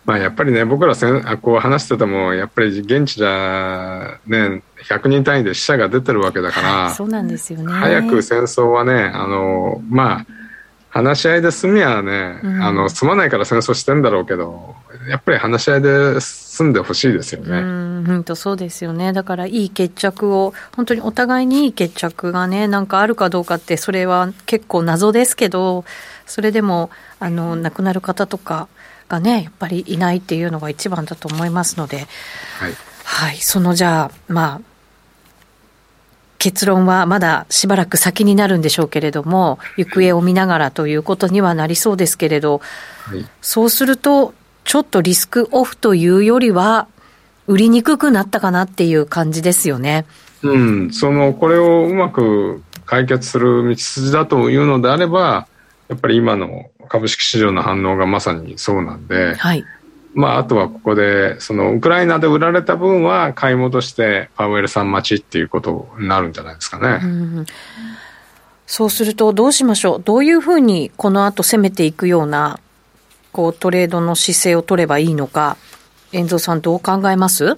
まあ、やっぱりね、僕らせんこう話してても、やっぱり現地じゃ、ね、100人単位で死者が出てるわけだから、そうなんですよね早く戦争はね、あのまあ、話し合いで済みはね、うん、あの済まないから戦争してんだろうけど、やっぱり話し合いで済んでほしいですよね。うんとそうですよね。だからいい決着を、本当にお互いにいい決着がね、なんかあるかどうかって、それは結構謎ですけど、それでも、あの、亡くなる方とか、がね、やっぱりいないっていうのが一番だと思いますので、はい。はい、そのじゃあ、まあ、結論はまだしばらく先になるんでしょうけれども、行方を見ながらということにはなりそうですけれど、はい、そうすると、ちょっとリスクオフというよりは、売りにくくなったかなっていう感じですよね。うん、そのこれをうまく解決する道筋だというのであれば、やっぱり今の株式市場の反応がまさにそうなんで、はい、まあ、あとはここで、そのウクライナで売られた分は買い戻してパウエルさん待ちっていうことになるんじゃないですかね。うそうするとどうしましょう？どういうふうにこの後攻めていくようなこうトレードの姿勢を取ればいいのか、遠藤さんどう考えます？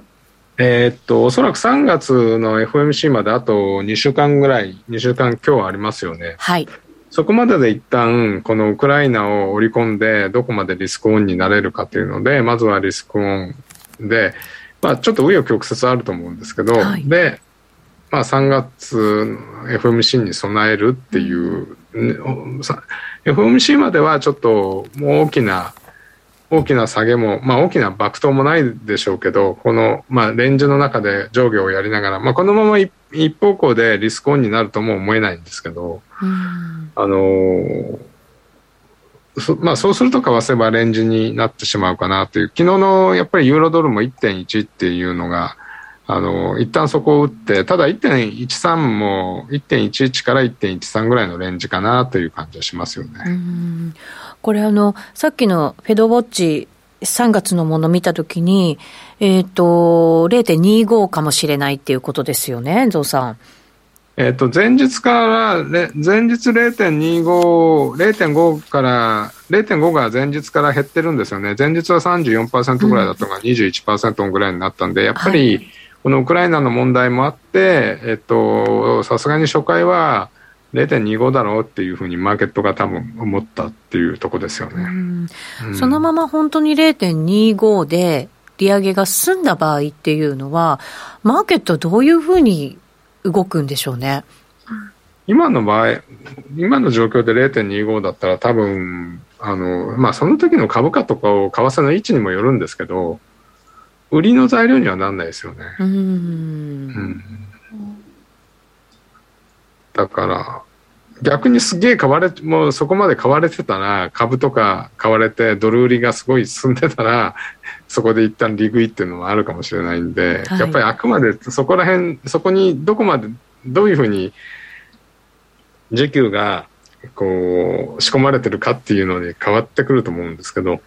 えー、っと、おそらく3月の FMC まであと2週間ぐらい、2週間今日ありますよね。はい。そこまでで一旦、このウクライナを織り込んで、どこまでリスクオンになれるかというので、まずはリスクオンで、まあ、ちょっと紆余曲折あると思うんですけど、はい、で、まあ、3月 FMC に備えるっていう、うん、FMC まではちょっともう大きな大きな下げも、まあ、大きな爆投もないでしょうけど、この、まあ、レンジの中で上下をやりながら、まあ、このまま一方向でリスクオンになるとも思えないんですけど、あのそまあ、そうすると為替はレンジになってしまうかなという、昨日のやっぱりユーロドルも1.1っていうのが、あの一旦そこを打って、ただ1.13も1.11から1.13ぐらいのレンジかなという感じはしますよね。これあの、さっきのフェドウォッチ3月のもの見たときに、えっ、ー、と、0.25かもしれないっていうことですよね、ゾウさん。えっ、と、前日から、前日0.25、0.5から、0.5が前日から減ってるんですよね。前日は34%ぐらいだったのが21%ぐらいになったんで、やっぱり、このウクライナの問題もあって、えっと、さすがに初回は、0.25だろうっていうふうにマーケットが多分思ったっていうとこですよね。うんうん、そのまま本当に0.25で利上げが済んだ場合っていうのは、マーケットどういうふうに動くんでしょうね？今の場合、今の状況で0.25だったら多分、あの、まあ、その時の株価とかを為替の位置にもよるんですけど、売りの材料にはなんないですよね。うん、うんだから、逆にすげえ買われ、もうそこまで買われてたら、株とか買われて、ドル売りがすごい進んでたら、そこで一旦利食いっていうのもあるかもしれないんで、はい、やっぱりあくまでそこら辺、そこにどこまで、どういうふうに、需給が、こう、仕込まれてるかっていうのに変わってくると思うんですけど、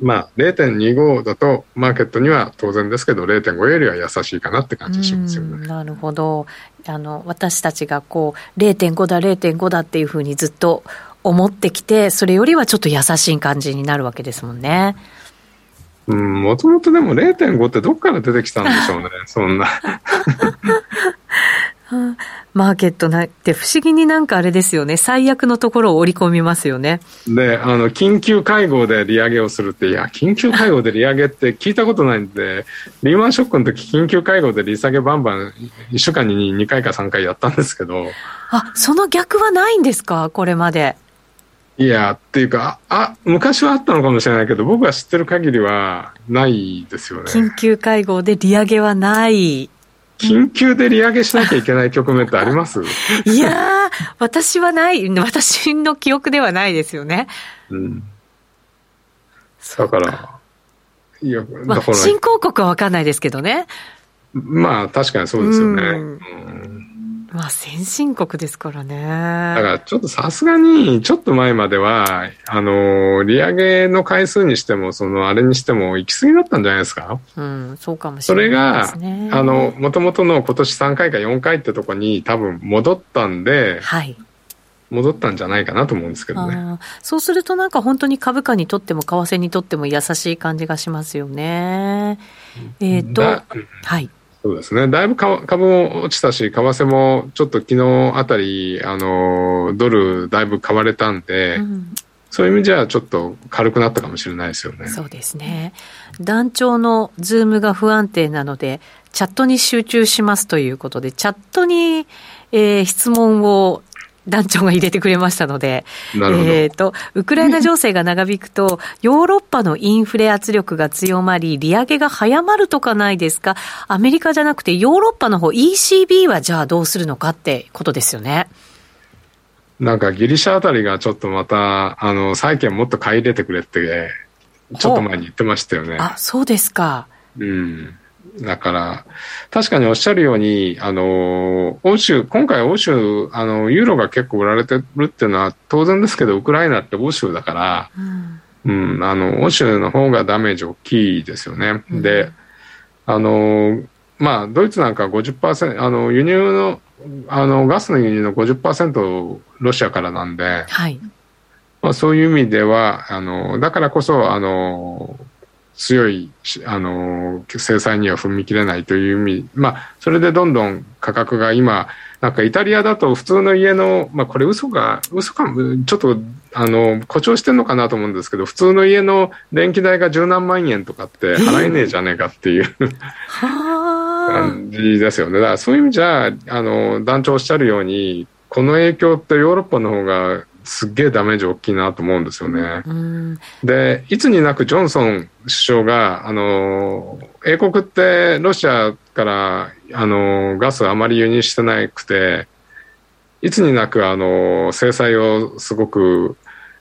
まあ、0.25だとマーケットには当然ですけど0.5よりは優しいかなって感じしますよね。なるほどあの私たちがこう0.5だ0.5だっていうふうにずっと思ってきてそれよりはちょっと優しい感じになるわけですもんね。うん、もともとでも0.5ってどっから出てきたんでしょうね、そんな。マーケットなって不思議になんかあれですよね、最悪のところを織り込みますよね。で、あの、緊急会合で利上げをするって、いや、緊急会合で利上げって聞いたことないんで、リーマンショックの時緊急会合で利下げバンバン1週間に2回か3回やったんですけど。あ、その逆はないんですか？これまで。いや、っていうか、あ、昔はあったのかもしれないけど、僕が知ってる限りはないですよね。緊急会合で利上げはない。緊急で利上げしなきゃいけない局面ってあります？いやー、私はない、私の記憶ではないですよね。うん。だから、いや、まあ、新興国は分かんないですけどね。まあ、確かにそうですよね。うん、うんまあ先進国ですからね。だからちょっとさすがに、ちょっと前までは、あの、利上げの回数にしても、その、あれにしても、行き過ぎだったんじゃないですか？うん、そうかもしれないですね。それが、あの、もともとの今年3回か4回ってとこに多分戻ったんで、はい。戻ったんじゃないかなと思うんですけどね。そうするとなんか本当に株価にとっても為替にとっても優しい感じがしますよね。えっ、ー、と、はい。そうですね。だいぶ株も落ちたし、為替もちょっと昨日あたり、あの、ドルだいぶ買われたんで、うん、そういう意味じゃちょっと軽くなったかもしれないですよね。そうですね。団長のズームが不安定なので、チャットに集中しますということで、チャットに、えー、質問を団長が入れてくれましたので、なるほどえっ、と、ウクライナ情勢が長引くと、ヨーロッパのインフレ圧力が強まり、利上げが早まるとかないですか？アメリカじゃなくてヨーロッパの方、ECB はじゃあどうするのかってことですよね。なんかギリシャあたりがちょっとまた、あの、債券もっと買い入れてくれって、ちょっと前に言ってましたよね。あ、そうですか。うん。だから、確かにおっしゃるように、あの、欧州、今回欧州、あの、ユーロが結構売られてるっていうのは当然ですけど、ウクライナって欧州だから、うん。うん、あの、欧州の方がダメージ大きいですよね。うんで、あの、まあ、ドイツなんか50%、あの、輸入の、あの、ガスの輸入の50%ロシアからなんで、はい。まあ、そういう意味では、あの、だからこそ、あの、強いし、あの、制裁には踏み切れないという意味、まあ、それでどんどん価格が今、なんかイタリアだと普通の家の、まあこれ嘘が、嘘か、ちょっと、あの、誇張してんのかなと思うんですけど、普通の家の電気代が十何万円とかって払えねえじゃねえかっていうはあ。感じですよね。だからそういう意味じゃ、あの、団長おっしゃるように、この影響ってヨーロッパの方がすっげえダメージ大きいなと思うんですよね。うん。で、いつになくジョンソン首相が、あの、英国ってロシアから、あの、ガスあまり輸入してなくて、いつになく、あの、制裁をすごく、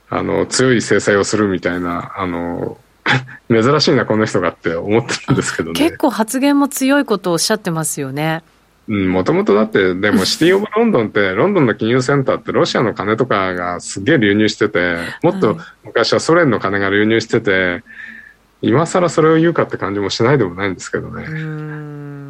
あの、強い制裁をするみたいな、あの、珍しいな、この人がって思ってるんですけどね。結構発言も強いことをおっしゃってますよね。うん、もともとだって、でもシティオブロンドンって、ロンドンの金融センターってロシアの金とかがすげえ流入してて、もっと昔はソ連の金が流入してて、今更それを言うかって感じもしないでもないんですけどね。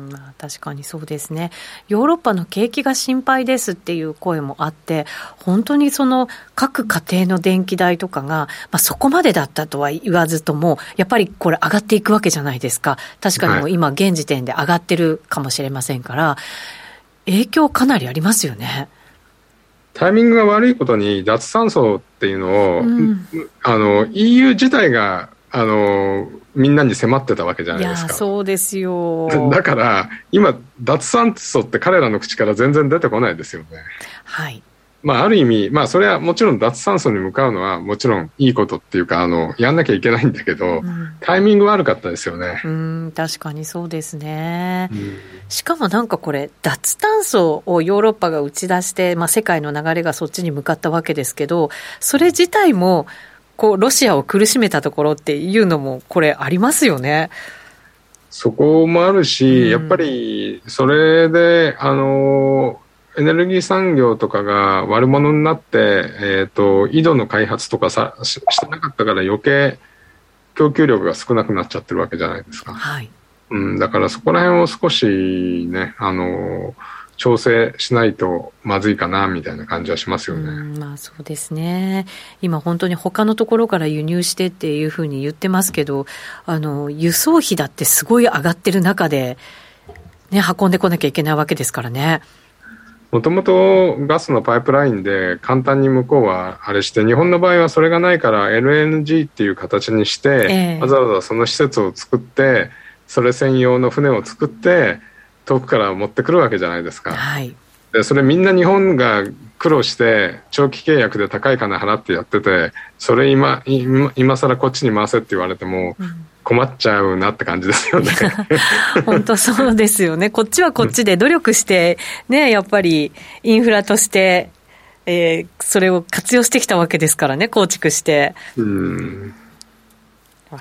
まあ確かにそうですね、ヨーロッパの景気が心配ですっていう声もあって、本当にその各家庭の電気代とかが、まあ、そこまでだったとは言わずとも、やっぱりこれ、上がっていくわけじゃないですか、確かにもう今、現時点で上がってるかもしれませんから、影響かなりありますよね。タイミングが悪いことに脱炭素っていうのを、うん。あの EU 自体があのみんなに迫ってたわけじゃないですか。そうですよ。だから今脱炭素って彼らの口から全然出てこないですよね。はいまあ、ある意味、まあ、それはもちろん脱炭素に向かうのはもちろんいいことっていうか、あの、やんなきゃいけないんだけど、うんタイミング悪かったですよね。うん、確かにそうですね。しかもなんかこれ、脱炭素をヨーロッパが打ち出して、まあ、世界の流れがそっちに向かったわけですけど、それ自体も、こう、ロシアを苦しめたところっていうのも、これ、ありますよね。そこもあるし、うんやっぱり、それで、あの、エネルギー産業とかが悪者になって、えっ、と、井戸の開発とかさししてなかったから余計供給力が少なくなっちゃってるわけじゃないですか。はい。うん、だからそこら辺を少しね、あの、調整しないとまずいかな、みたいな感じはしますよね。うん、まあそうですね。今本当に他のところから輸入してっていうふうに言ってますけど、あの、輸送費だってすごい上がってる中で、ね、運んでこなきゃいけないわけですからね。もともとガスのパイプラインで簡単に向こうはあれして、日本の場合はそれがないから LNG っていう形にして、ええわざわざその施設を作って、それ専用の船を作って、遠くから持ってくるわけじゃないですか。はい。で、それみんな日本が苦労して、長期契約で高い金払ってやってて、それ今、今今更こっちに回せって言われても困っちゃうなって感じですよね。本当そうですよね。こっちはこっちで努力して、ね、やっぱりインフラとして、えーそれを活用してきたわけですからね、構築して。うん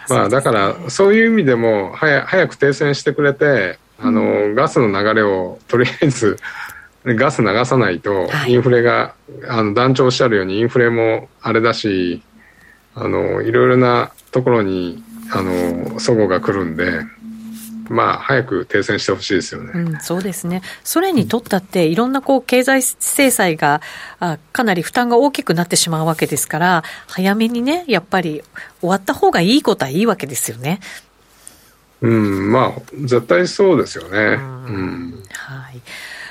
まあだからそういう意味でも早早く停戦してくれてあの、ガスの流れをとりあえず ガス流さないとはいインフレが、あの団長おっしゃるようにインフレもあれだしあのいろいろなところにあの齟齬が来るんでまあ早く停戦してほしいですよね。うん、そうですね。ソ連にとったって、いろんなこう経済制裁があかなり負担が大きくなってしまうわけですから、早めにね、やっぱり終わった方がいいことはいいわけですよね。うん、まあ絶対そうですよね。うんはい。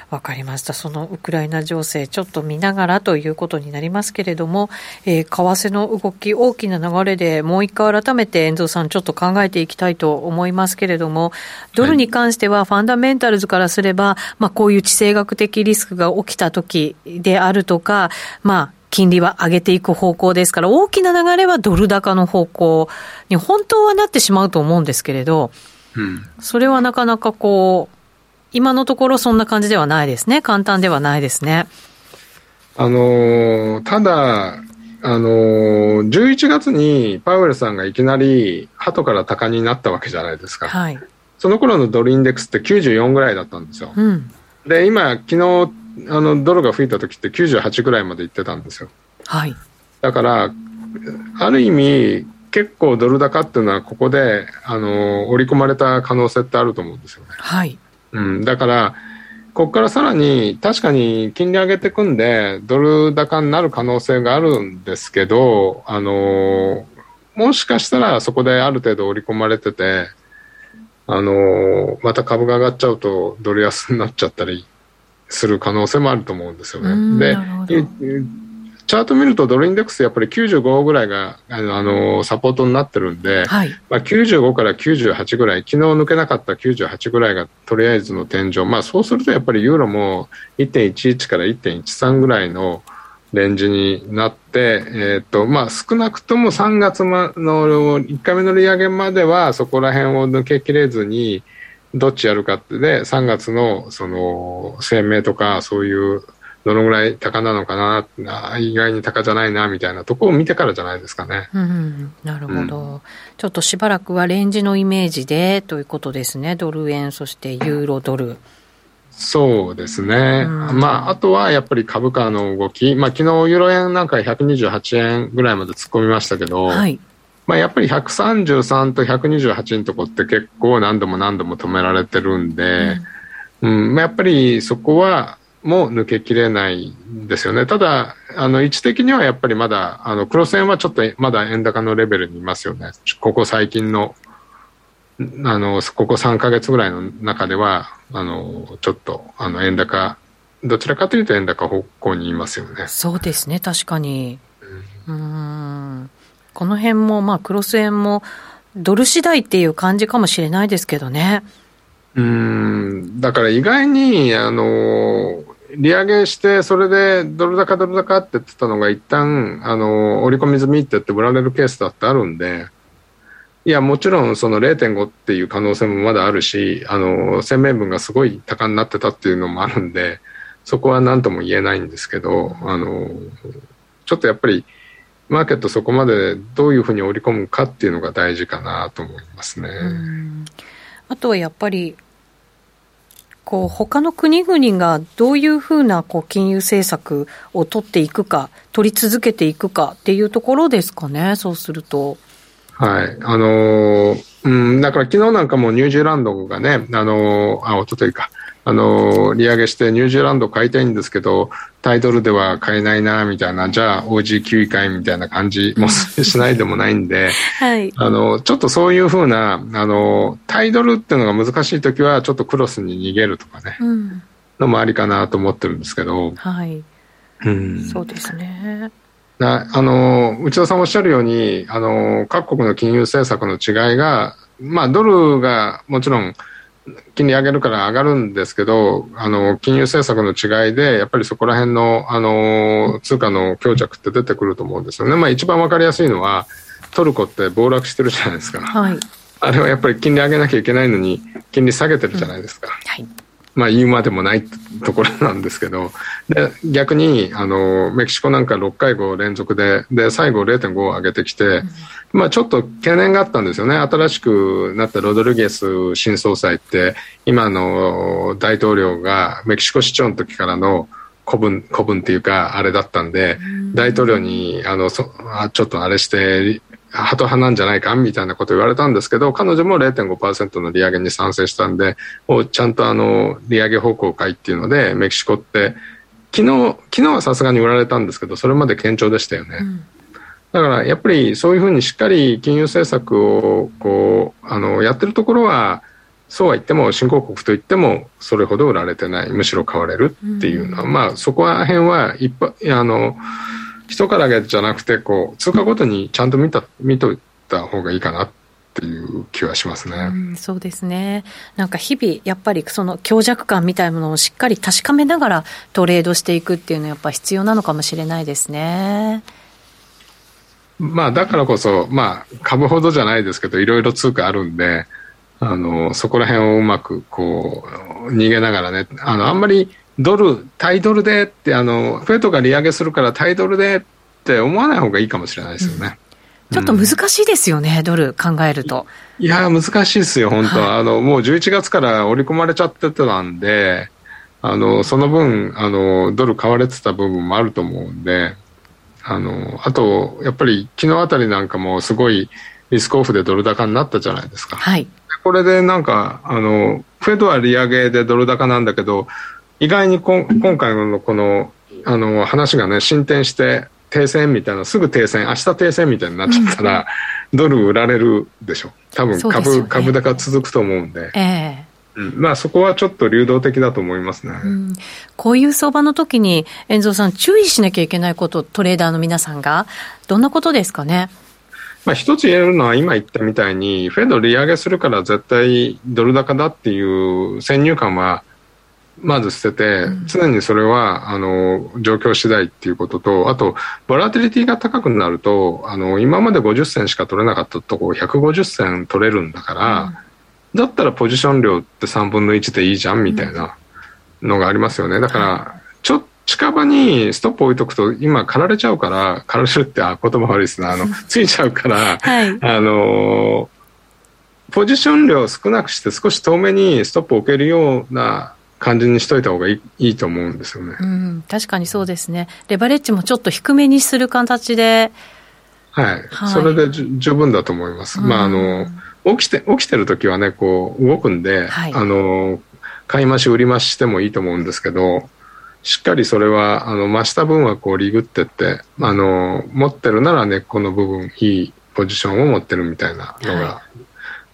わかりました。そのウクライナ情勢、ちょっと見ながらということになりますけれども、えー、為替の動き、大きな流れでもう一回改めて遠藤さん、ちょっと考えていきたいと思いますけれども、ドルに関しては、ファンダメンタルズからすれば、まあ、こういう地政学的リスクが起きた時であるとか、まあ、金利は上げていく方向ですから、大きな流れはドル高の方向に本当はなってしまうと思うんですけれど、うん、それはなかなかこう、今のところそんな感じではないですね。簡単ではないですね。あのただ、あのー、11月にパウエルさんがいきなり鳩から鷹になったわけじゃないですか。はい。その頃のドルインデックスって94ぐらいだったんですよ。うん、で、今、昨日、あの、ドルが吹いた時って98ぐらいまで行ってたんですよ。はい。だから、ある意味、結構ドル高っていうのはここで、あの、織り込まれた可能性ってあると思うんですよね。はい。うん、だから、ここからさらに確かに金利上げていくんで、ドル高になる可能性があるんですけど、あのもしかしたらそこである程度織り込まれてて、あのまた株が上がっちゃうとドル安になっちゃったりする可能性もあると思うんですよね。で、チャート見るとドルインデックスやっぱり95ぐらいがあのサポートになってるんで、はい、まあ、95から98ぐらい昨日抜けなかった98ぐらいがとりあえずの天井、まあ、そうするとやっぱりユーロも1.11から1.13ぐらいのレンジになって、えーとまあ、少なくとも3月の1回目の利上げまではそこら辺を抜けきれずにどっちやるかってで3月のその声明とかそういうどのぐらい高なのかな、意外に高じゃないなみたいなところを見てからじゃないですかね。うん、なるほど、うん、ちょっとしばらくはレンジのイメージでということですね、ドル円、そしてユーロドル。そうですね、うん、まあ、あとはやっぱり株価の動き、まあ昨日ユーロ円なんか128円ぐらいまで突っ込みましたけど、はい、まあ、やっぱり133と128のとこって結構何度も何度も止められてるんで、うん、うん、やっぱりそこはも抜けきれないんですよね。ただ、あの、位置的にはやっぱりまだ、あの、黒線はちょっとまだ円高のレベルにいますよね。ここ最近の、あの、ここ3ヶ月ぐらいの中では、あの、ちょっと、あの、円高、どちらかというと円高方向にいますよね。そうですね、確かに。うん。この辺も、まあ、クロス円も、ドル次第っていう感じかもしれないですけどね。うん、だから意外に、あの、利上げして、それでドル高ドル高って言ってたのが一旦、あの、織り込み済みって言って売られるケースだってあるんで、いや、もちろんその0.5っていう可能性もまだあるし、あの、鮮明分がすごい高になってたっていうのもあるんで、そこは何とも言えないんですけど、あの、ちょっとやっぱり、マーケットそこまでどういうふうに織り込むかっていうのが大事かなと思いますね。あとはやっぱりこう他の国々がどういうふうなこう金融政策を取っていくか、取り続けていくかっていうところですかね、そうすると。はい。あのー、うん、だから昨日なんかもニュージーランドがね、あのー、あ、おとといか、あの、利上げしてニュージーランド買いたいんですけど、タイトルでは買えないな、みたいな、じゃあ OG9 位会みたいな感じもしないでもないんで、はい、あの、ちょっとそういうふうな、あの、タイドルっていうのが難しい時は、ちょっとクロスに逃げるとかね、うん、のもありかなと思ってるんですけど、はい。うん、そうですね。あの、内田さんおっしゃるように、あの、各国の金融政策の違いが、まあ、ドルがもちろん、金利上げるから上がるんですけど、あの、金融政策の違いで、やっぱりそこら辺の、あの、通貨の強弱って出てくると思うんですよね。まあ一番わかりやすいのは、トルコって暴落してるじゃないですか。はい。あれはやっぱり金利上げなきゃいけないのに、金利下げてるじゃないですか。うん、はい。まあ言うまでもないところなんですけど、で、逆に、あの、メキシコなんか6回後連続で、で、最後0.5を上げてきて、うん、まあちょっと懸念があったんですよね。新しくなったロドリゲス新総裁って、今の大統領がメキシコ市長の時からの古文、古文っていうか、あれだったんで、大統領に、あの、そあちょっとあれして、ハト派なんじゃないかみたいなこと言われたんですけど、彼女も0.5%の利上げに賛成したんで、もうちゃんとあの、利上げ方向会っていうので、メキシコって、昨日、昨日はさすがに売られたんですけど、それまで堅調でしたよね。うん、だからやっぱりそういうふうにしっかり金融政策をこうあのやってるところはそうは言っても新興国といってもそれほど売られてない。むしろ買われるっていうのは、うん、まあそこら辺は一般あの人からげじゃなくてこう通貨ごとにちゃんと見た見といた方がいいかなっていう気はしますね、うん、そうですねなんか日々やっぱりその強弱感みたいなものをしっかり確かめながらトレードしていくっていうのはやっぱ必要なのかもしれないですね。まあだからこそ、まあ株ほどじゃないですけど、いろいろ通貨あるんで、あの、そこら辺をうまくこう、逃げながらね、あの、あんまりドル、タイドルでって、あの、フェットが利上げするからタイドルでって思わない方がいいかもしれないですよね。うん、ちょっと難しいですよね、うん、ドル考えると。いや、難しいですよ、本当は。はい、あの、もう11月から織り込まれちゃってたんで、あの、その分、あの、ドル買われてた部分もあると思うんで、あの、あと、やっぱり昨日あたりなんかもすごいリスクオフでドル高になったじゃないですか。はい。これでなんか、あの、フェドは利上げでドル高なんだけど、意外にこ今回のこの、あの、話がね、進展して、停戦みたいな、すぐ停戦、明日停戦みたいになっちゃったら、ドル売られるでしょ。多分株、ね、株高続くと思うんで。ええーまあそこはちょっと流動的だと思いますね、うん、こういう相場の時に、遠蔵さん、注意しなきゃいけないこと、トレーダーの皆さんが、どんなことですかね？まあ、一つ言えるのは今言ったみたいに、フェド利上げするから絶対ドル高だっていう先入観はまず捨てて、常にそれはあの状況次第っていうことと、あと、ボラティリティが高くなると、あの今まで50銭しか取れなかったところ、150銭取れるんだから、だったらポジション量って3分の1でいいじゃんみたいなのがありますよね。だから、ちょっと近場にストップ置いとくと今狩られちゃうから、狩られるってあ言葉悪いですね。あの、ついちゃうから、はい、あの、ポジション量少なくして少し遠めにストップ置けるような感じにしといた方がいいいいと思うんですよね。うん、確かにそうですね。レバレッジもちょっと低めにする形で。はい。はい、それで十分だと思います。まあ、あの、起きて、起きてる時はね、こう、動くんで、はい、あの、買い増し、売り増ししてもいいと思うんですけど、しっかりそれは、あの、増した分はこう、リグってって、あの、持ってるなら根っこの部分、いいポジションを持ってるみたいなのが、はい、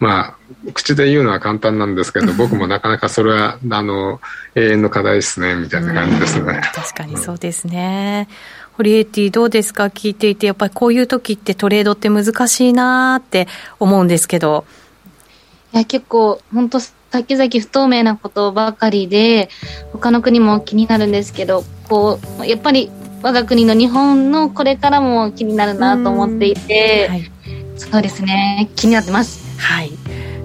まあ、口で言うのは簡単なんですけど、僕もなかなかそれは、あの、永遠の課題ですね、みたいな感じですね。確かにそうですね。うんホリエティどうですか？聞いていて、やっぱりこういう時ってトレードって難しいなって思うんですけど。いや、結構、本当先々不透明なことばかりで、他の国も気になるんですけど、こう、やっぱり我が国の日本のこれからも気になるなと思っていて、はい、そうですね、気になってます。はい。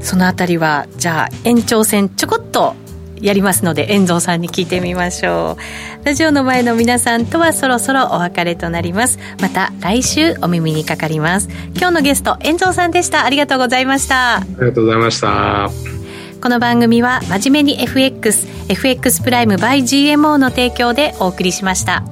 そのあたりは、じゃあ、延長戦ちょこっとやりますので遠藤さんに聞いてみましょう。ラジオの前の皆さんとはそろそろお別れとなります。また来週お耳にかかります。今日のゲスト遠藤さんでした。ありがとうございました。ありがとうございました。この番組は真面目に FXFX プライム by GMO の提供でお送りしました